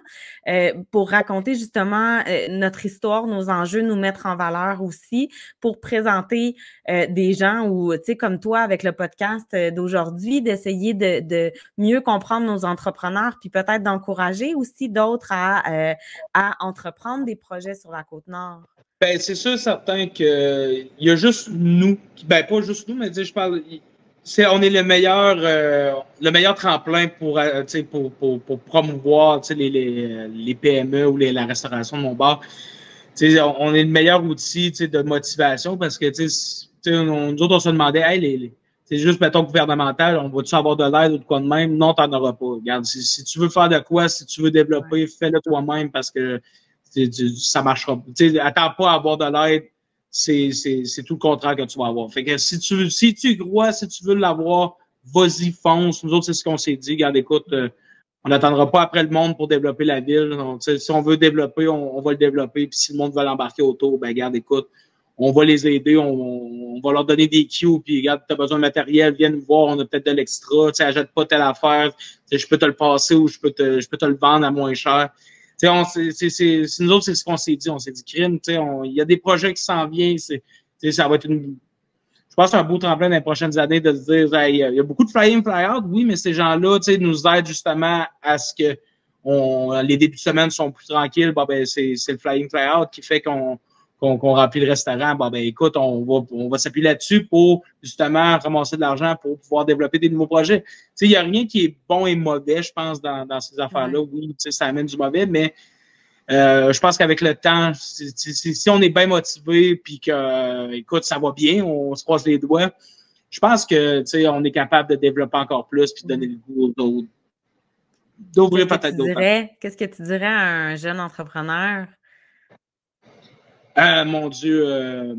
euh, pour raconter justement euh, notre histoire, nos enjeux, nous mettre en valeur aussi, pour présenter des gens ou, tu sais, comme toi avec le podcast d'aujourd'hui, d'essayer de, de mieux comprendre nos entrepreneurs, puis peut-être d'encourager aussi d'autres à, euh, à entreprendre des projets sur la côte nord? Ben, c'est sûr, certain qu'il y a juste nous, ben pas juste nous, mais je parle, c'est, on est le meilleur, euh, le meilleur tremplin pour, euh, pour, pour, promouvoir les, les, les, PME ou les, la restauration de mon bar. on est le meilleur outil de motivation parce que nous autres, on se demandait, hey, les, c'est juste, mettons, gouvernemental, on va-tu avoir de l'aide ou de quoi de même? Non, t'en auras pas. Regarde, si, tu veux faire de quoi, si tu veux développer, fais-le toi-même parce que ça marchera. Tu attends pas à avoir de l'aide. C'est, tout le contraire que tu vas avoir. Fait que si tu, si tu crois, si tu veux l'avoir, vas-y, fonce. Nous autres, c'est ce qu'on s'est dit. Regarde, écoute, euh, on n'attendra pas après le monde pour développer la ville. si on veut développer, on, va le développer. Puis si le monde veut l'embarquer autour, ben regarde, écoute, on va les aider, on, va leur donner des cues, puis regarde, tu as besoin de matériel, viens nous voir, on a peut-être de l'extra, tu achète pas telle affaire, je peux te le passer ou je peux te, je peux te le vendre à moins cher. Tu sais, c'est, nous autres, c'est ce qu'on s'est dit, on s'est dit, crime, il y a des projets qui s'en viennent, c'est, ça va être une, je pense c'est un beau tremplin dans les prochaines années de se dire, il y a beaucoup de fly-in, fly-out, oui, mais ces gens-là, nous aident justement à ce que on, les débuts de semaine sont plus tranquilles, bon, ben, c'est, c'est le fly-in, fly-out qui fait qu'on, qu'on remplit le restaurant, bon, ben écoute, on va, on va s'appuyer là-dessus pour justement ramasser de l'argent pour pouvoir développer des nouveaux projets. Tu sais, il n'y a rien qui est bon et mauvais, je pense, dans, dans ces affaires-là. Oui, tu sais, ça amène du mauvais, mais euh, je pense qu'avec le temps, si, si, on est bien motivé puis que, écoute, ça va bien, on se croise les doigts, je pense que, tu sais, on est capable de développer encore plus puis de donner le goût aux autres. D'ouvrir peut-être d'autres. Qu'est-ce que tu dirais à un jeune entrepreneur ah, mon Dieu, euh,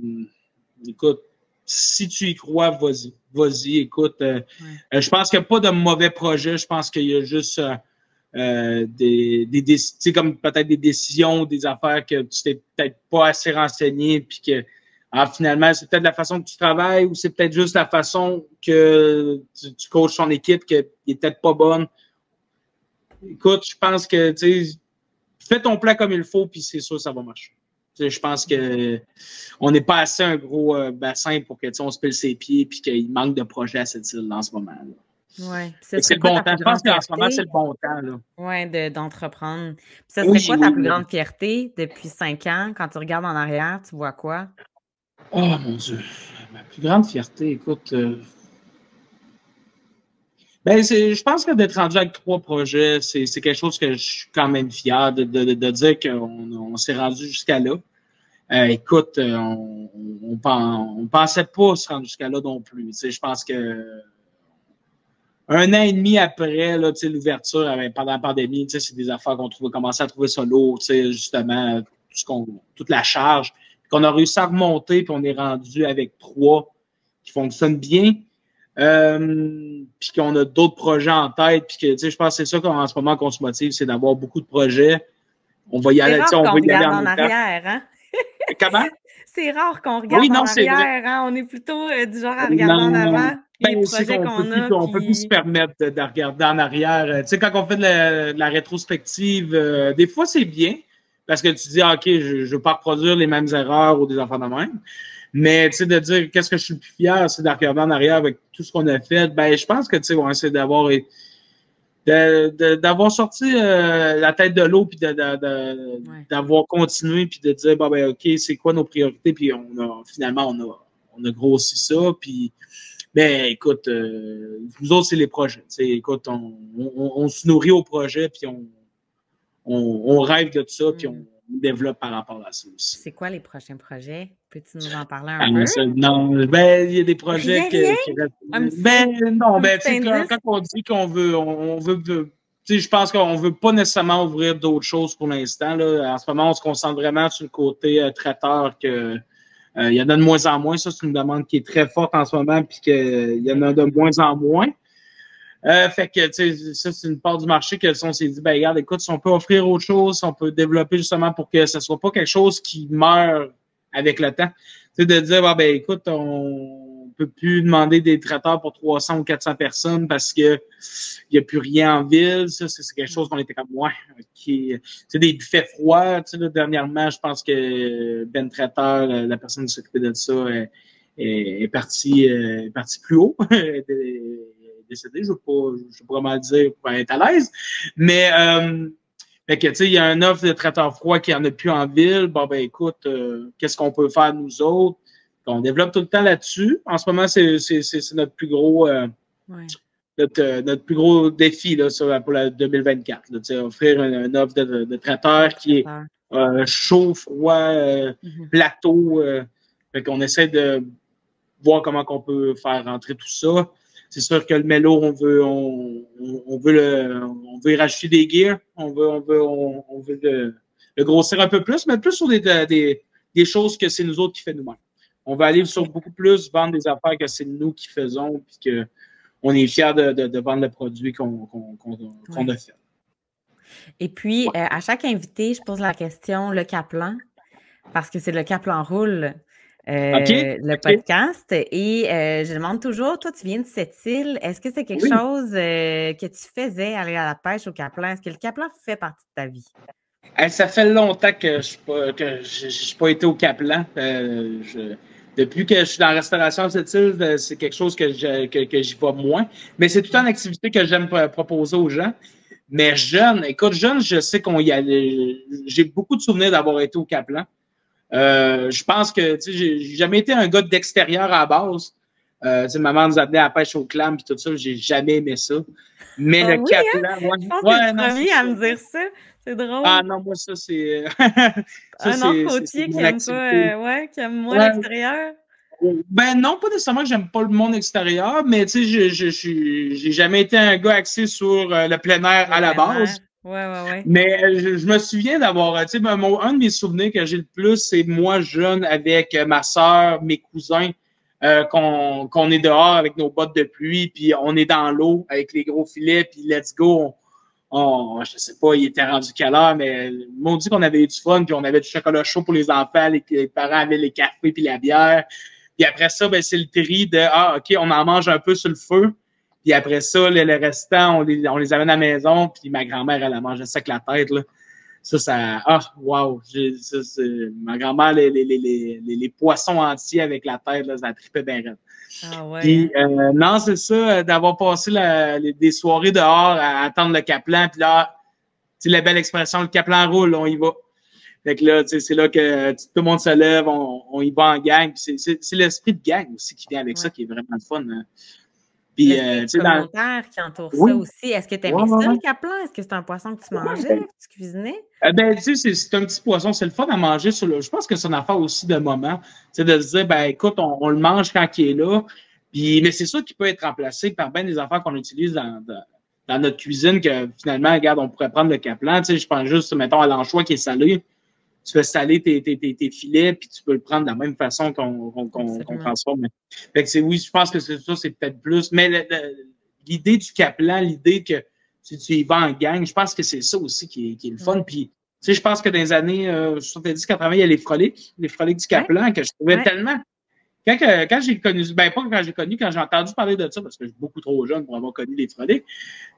écoute, si tu y crois, vas-y. Vas-y, écoute. Euh, euh, je pense qu'il n'y a pas de mauvais projet. Je pense qu'il y a juste des, des, comme peut-être des décisions, des affaires que tu t'es peut-être pas assez renseigné, puis que ah, finalement, c'est peut-être la façon que tu travailles ou c'est peut-être juste la façon que tu, tu coaches ton équipe qui est peut-être pas bonne. Écoute, je pense que tu fais ton plan comme il faut, puis c'est sûr ça va marcher. Je pense que on n'est pas assez un gros euh, bassin pour que on se pile ses pieds et qu'il manque de projets à cette île en ce moment. Oui. C'est le bon temps. Je pense qu'en ce moment, c'est le bon temps. Oui, d'entreprendre. ça serait quoi ta plus grande fierté depuis cinq ans? Quand tu regardes en arrière, tu vois quoi? Oh mon Dieu. Ma plus grande fierté, écoute. Euh, ben, je pense que d'être rendu avec trois projets, c'est quelque chose que je suis quand même fier de, de, de dire qu'on on, s'est rendu jusqu'à là. Euh, écoute, euh, on, on, on, pensait pas se rendre jusqu'à là non plus. je pense que un an et demi après l'ouverture pendant la pandémie, c'est des affaires qu'on commençait à trouver ça lourd, justement, tout toute la charge. Qu'on a réussi à remonter, puis on est rendu avec trois qui fonctionnent bien. Euh, puis qu'on a d'autres projets en tête, puis que, tu sais, je pense que c'est ça qu'en ce moment qu'on se motive, c'est d'avoir beaucoup de projets. On va y aller, on va y aller en, arrière, hein? Comment? C'est rare qu'on regarde en arrière, hein? On est plutôt euh, du genre à regarder en avant. Ben, projets qu'on a. on peut plus se permettre de, regarder en arrière. Euh, tu sais, quand on fait de la, rétrospective, des fois, c'est bien parce que tu dis, ah, OK, je ne veux pas reproduire les mêmes erreurs ou des enfants de même. Mais tu sais, de dire qu'est-ce que je suis le plus fier, c'est de regarder en arrière avec tout ce qu'on a fait. Ben, je pense que tu sais, on essaie d'avoir d'avoir sorti euh, la tête de l'eau puis d'avoir continué puis de dire bon ben ok c'est quoi nos priorités puis on a finalement on a on a grossi ça puis ben écoute euh, nous autres c'est les projets écoute on, on, se nourrit au projet puis on, on, rêve de ça puis mm. on développe par rapport à ça aussi. C'est quoi les prochains projets? Peux-tu nous en parler un ben, peu? non, ben, il y a des projets qui, Ben, non, ben, quand, quand, on dit qu'on veut, on, veut, je pense qu'on ne veut pas nécessairement ouvrir d'autres choses pour l'instant. En ce moment, on se concentre vraiment sur le côté euh, traiteur que euh, il y en a de moins en moins. Ça, c'est une demande qui est très forte en ce moment, puis qu'il y en a de moins en moins. Euh, fait que, tu sais, ça, c'est une part du marché que on s'est dit, ben, regarde, écoute, si on peut offrir autre chose, si on peut développer justement pour que ce soit pas quelque chose qui meurt avec le temps. Tu sais, de dire, ah, ben, écoute, on peut plus demander des traiteurs pour 300 ou 400 personnes parce que il y a plus rien en ville. Ça, c'est quelque chose qu'on était comme, ouais, qui, tu des buffets froids, tu sais, dernièrement, je pense que Ben Traiteur, la, personne qui s'occupait de ça, est, est, partie, est partie plus haut. décédé, je ne vais pas vraiment dire pour être à l'aise. Mais euh, fait que, tu sais, il y a un offre de traiteur froid qui en a plus en ville. Bon, ben écoute, euh, qu'est-ce qu'on peut faire nous autres? On développe tout le temps là-dessus. En ce moment, c'est notre plus gros euh, notre, notre, plus gros défi là, pour la 2024. Là, offrir une, offre de, traiteur qui est chaud, froid, mm-hmm. plateau. fait qu'on essaie de voir comment on peut faire rentrer tout ça. C'est sûr que le mélo, on veut, on, on, veut le, on veut y rajouter des gears, on veut, on veut, on, veut le, grossir un peu plus, mais plus sur des, des, des choses que c'est nous autres qui fait nous-mêmes. On va aller sur beaucoup plus vendre des affaires que c'est nous qui faisons, puis que on est fiers de, de, vendre le produit qu'on a fait. Et puis, euh, à chaque invité, je pose la question, le Kaplan, parce que c'est le Kaplan roule. Euh, le podcast. Et euh, je demande toujours, toi, tu viens de cette île, est-ce que c'est quelque chose euh, que tu faisais, aller à la pêche au Caplan? Est-ce que le Caplan fait partie de ta vie? ça fait longtemps que je n'ai pas, été au Caplan. depuis que je suis dans la restauration de cette île, c'est quelque chose que, que, j'y vois moins. Mais c'est tout une activité que j'aime proposer aux gens. Mais jeune, écoute, jeune, je sais qu'on y allait. J'ai beaucoup de souvenirs d'avoir été au Caplan. Euh, je pense que tu sais, j'ai jamais été un gars d'extérieur à la base. Euh, maman nous amenait à la pêche au clam et tout ça, j'ai jamais aimé ça. Mais ah le oui, Caplan, hein? ouais, je pense ouais, que à me dire ça. C'est drôle. Ah non, moi ça c'est. un autre côtier qui aime pas, euh, ouais, qui aime moins l'extérieur. Ben non, pas nécessairement que j'aime pas le monde extérieur, mais tu sais, je, je, j'ai jamais été un gars axé sur euh, le plein air à la base. Ouais, ouais, ouais. Mais euh, je, me souviens d'avoir, euh, tu sais, ben, un de mes souvenirs que j'ai le plus, c'est moi jeune avec euh, ma soeur, mes cousins, qu'on est dehors avec nos bottes de pluie, puis on est dans l'eau avec les gros filets, puis let's go. On, je sais pas, il était rendu quelle heure, mais m'ont dit qu'on avait eu du fun, puis on avait du chocolat chaud pour les enfants, les, les parents avaient les cafés puis la bière. Puis après ça, ben, c'est le tri de Ah, OK, on en mange un peu sur le feu. Puis après ça, le, restant, on les, on les amène à la maison, puis ma grand-mère, elle a mangé ça avec la tête. Là. Ça, ça. Ah, wow! ma grand-mère, les, les, les, les, poissons entiers avec la tête, là, ça tripait bien Ah ouais. Puis, euh, non, c'est ça, d'avoir passé la, des soirées dehors à attendre le Caplan, puis là, tu la belle expression, le Caplan roule, on y va. Fait que là, c'est là que tout le monde se lève, on, on y va en gang. C'est l'esprit de gang aussi qui vient avec ça, qui est vraiment le fun. Hein. Puis, euh, dans... qui entoure ça aussi? Est-ce que tu aimais ça, le caplan? Est-ce que c'est un poisson que tu mangeais, que tu cuisinais? Euh, ben, tu sais, c'est un petit poisson. C'est le fun à manger. Sur le... Je pense que c'est une affaire aussi de moment. C'est de se dire, ben, écoute, on, le mange quand il est là. Puis, mais c'est ça qui peut être remplacé par bien des affaires qu'on utilise dans, dans, notre cuisine que finalement, regarde, on pourrait prendre le caplan. Tu sais, je pense juste, mettons, à l'anchois qui est salé tu fais saler tes, tes, tes, filets, puis tu peux le prendre de la même façon qu'on qu transforme. Fait que c'est oui, je pense que ça, c'est peut-être plus. Mais l'idée du Kaplan, l'idée que si tu y vas en gang, je pense que c'est ça aussi qui est, qui est le fun. Puis, tu sais, je pense que dans les années euh, 70-80, il y a les froliques, les froliques du Kaplan, que je trouvais tellement quand, quand j'ai connu, ben pas quand j'ai connu, quand j'ai entendu parler de ça, parce que je suis beaucoup trop jeune pour avoir connu les froliques,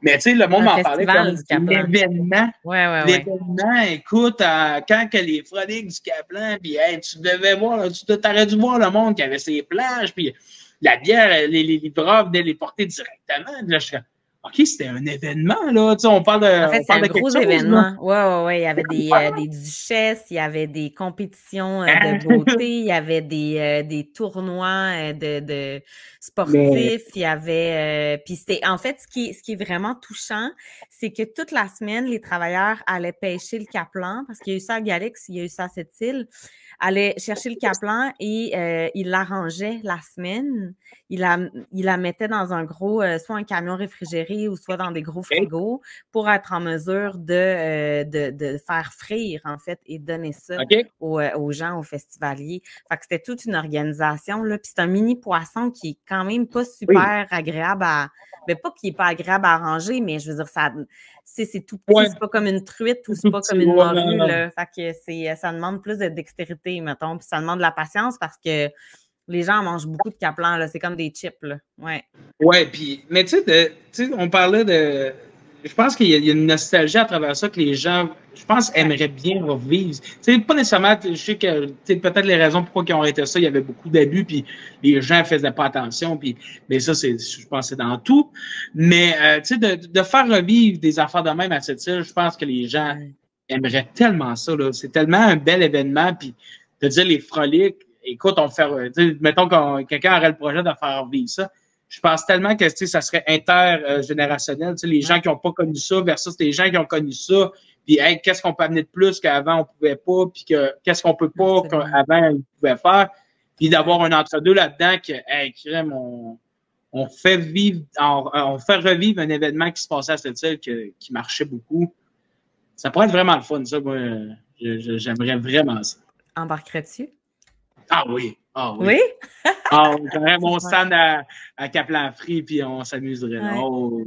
mais tu sais, le monde m'en parlait comme l'événement. Ouais, ouais, l'événement, écoute, euh, quand que les froliques du Caplan, puis hey, tu devais voir, tu t'aurais dû voir le monde qui avait ses plages, puis la bière, les, les venaient les porter directement. Là, je OK, c'était un événement, là. Tu sais, on parle de. En fait, c'est un gros événement. Oui, oui, oui. Il y avait des, euh, des, duchesses, il y avait des compétitions euh, de hein? beauté, il y avait des, euh, des tournois de, de sportifs, il y avait. puis c'était. En fait, ce qui, ce qui est vraiment touchant, c'est que toute la semaine, les travailleurs allaient pêcher le caplan, parce qu'il y a eu ça à Galix, il y a eu ça à cette île allait chercher le caplan et euh, il l'arrangeait la semaine. Il la, il la mettait dans un gros, soit un camion réfrigéré ou soit dans des gros frigos pour être en mesure de, de, faire frire, en fait, et donner ça aux, gens, aux festivaliers. Fait que c'était toute une organisation, là. Puis c'est un mini poisson qui est quand même pas super agréable à. Mais ben, pas qu'il n'est pas agréable à ranger, mais je veux dire, ça c'est tout petit, c'est pas comme une truite ou c'est pas comme une morue. Là. Fait que ça demande plus de dextérité, mettons. Puis ça demande de la patience parce que les gens mangent beaucoup de caplan, là. C'est comme des chips, là. Ouais. Ouais, puis, mais tu sais, on parlait de. Je pense qu'il y, a une nostalgie à travers ça que les gens, je pense, aimeraient bien revivre. Tu sais, pas nécessairement, je sais que, peut-être les raisons pourquoi ils ont arrêté ça, il y avait beaucoup d'abus, puis les gens faisaient pas attention, puis, mais ça, c'est, je pense, c'est dans tout. Mais, euh, tu sais, de, de, faire revivre des affaires de même à cette île, je pense que les gens aimeraient tellement ça, là. C'est tellement un bel événement, puis de dire les froliques, écoute, on fait, mettons que quelqu'un aurait le projet de faire vivre ça. Je pense tellement que ça serait intergénérationnel. Les gens qui n'ont pas connu ça versus les gens qui ont connu ça. Puis, qu'est-ce qu'on peut amener de plus qu'avant on pouvait pas, puis que qu'est-ce qu'on peut pas qu'avant on pouvait faire. Puis d'avoir un entre-deux là-dedans que, hey, on, on fait vivre, on, fait revivre un événement qui se passait à cette île qui marchait beaucoup. Ça pourrait être vraiment le fun, ça. Moi, j'aimerais vraiment ça. Embarquerais-tu? Ah oui. Ah oui. Oui? ah, j'aurais mon stand à, à Kaplan Free, puis on s'amuserait. Oh,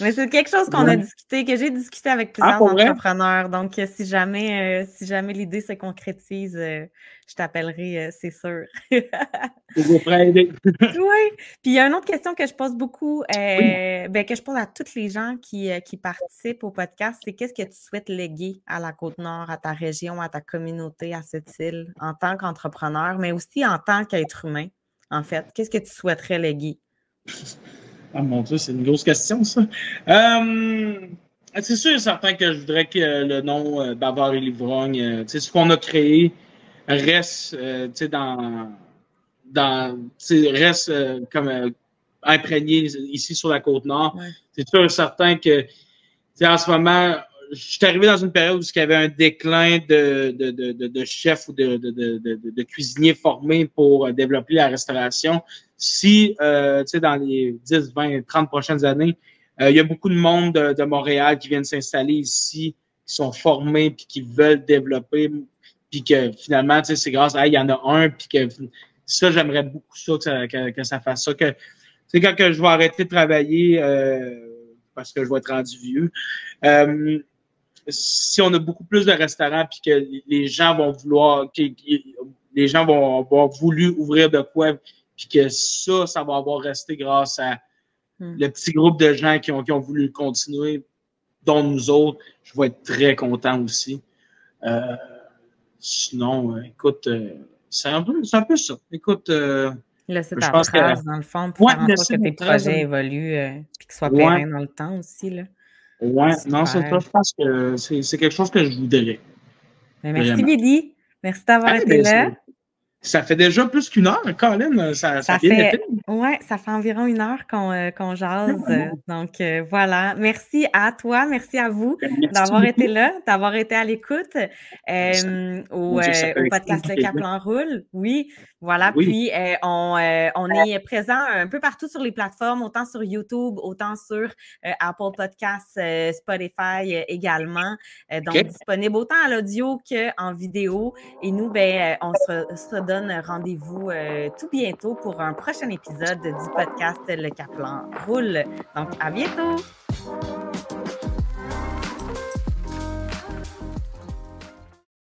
mais c'est quelque chose qu'on a discuté, que j'ai discuté avec plusieurs ah, entrepreneurs. Donc, euh, si jamais, euh, si jamais l'idée se concrétise, euh, je t'appellerai, c'est sûr. oui. Puis il y a une autre question que je pose beaucoup, ben, que je pose à tous les gens qui, qui participent au podcast, c'est qu'est-ce que tu souhaites léguer à la Côte-Nord, à ta région, à ta communauté, à cette île, en tant qu'entrepreneur, mais aussi en tant qu'être humain, en fait? Qu'est-ce que tu souhaiterais léguer? Ah mon Dieu, c'est une grosse question, ça. Euh, c'est sûr et certain que je voudrais que le nom euh, Bavard et Livrogne, euh, ce qu'on a créé, reste dans, dans reste comme imprégné ici sur la côte nord. C'est sûr et certain que en ce moment, je suis arrivé dans une période où il y avait un déclin de, de, de, de chefs ou de, cuisiniers formés pour développer la restauration. Si, euh, tu sais, dans les 10, 20, 30 prochaines années, euh, il y a beaucoup de monde de, Montréal qui viennent s'installer ici, qui sont formés puis qui veulent développer, puis que finalement, tu sais, c'est grâce à, il y en a un, puis que ça, j'aimerais beaucoup ça, que ça, fasse ça. Que, c'est quand que je vais arrêter de travailler, euh, parce que je vais être rendu vieux, euh, si on a beaucoup plus de restaurants puis que les gens vont vouloir, que, les gens vont avoir voulu ouvrir de quoi, puis que ça, ça va avoir resté grâce à hmm. le petit groupe de gens qui ont, qui ont voulu continuer, dont nous autres, je vais être très content aussi. Euh, sinon, euh, écoute, euh, c'est un, peu, un peu ça. Écoute, euh, Laisser ta trace, que, dans le fond, pour faire en sorte que tes projets évoluent et qu'ils soient ouais. dans le temps aussi. Là. Ouais, non, c'est ça. Je pense que c'est quelque chose que je voudrais. Ben, merci, Lily. Merci d'avoir été là. Ça fait déjà plus qu'une heure, Colin. Ça, ça, fait, ouais, ça fait environ une heure qu'on euh, jase. Donc euh, voilà. Merci à toi, merci à vous ben, d'avoir été là, d'avoir été à l'écoute euh, au, au, podcast Le Caplan Roule. Oui, voilà. Puis on, on est présent un peu partout sur les plateformes, autant sur YouTube, autant sur Apple Podcasts, Spotify également. donc disponible autant à l'audio qu'en vidéo. Et nous, ben, on se, se donne rendez-vous euh, tout bientôt pour un prochain épisode du podcast Le Caplan roule. Donc, à bientôt!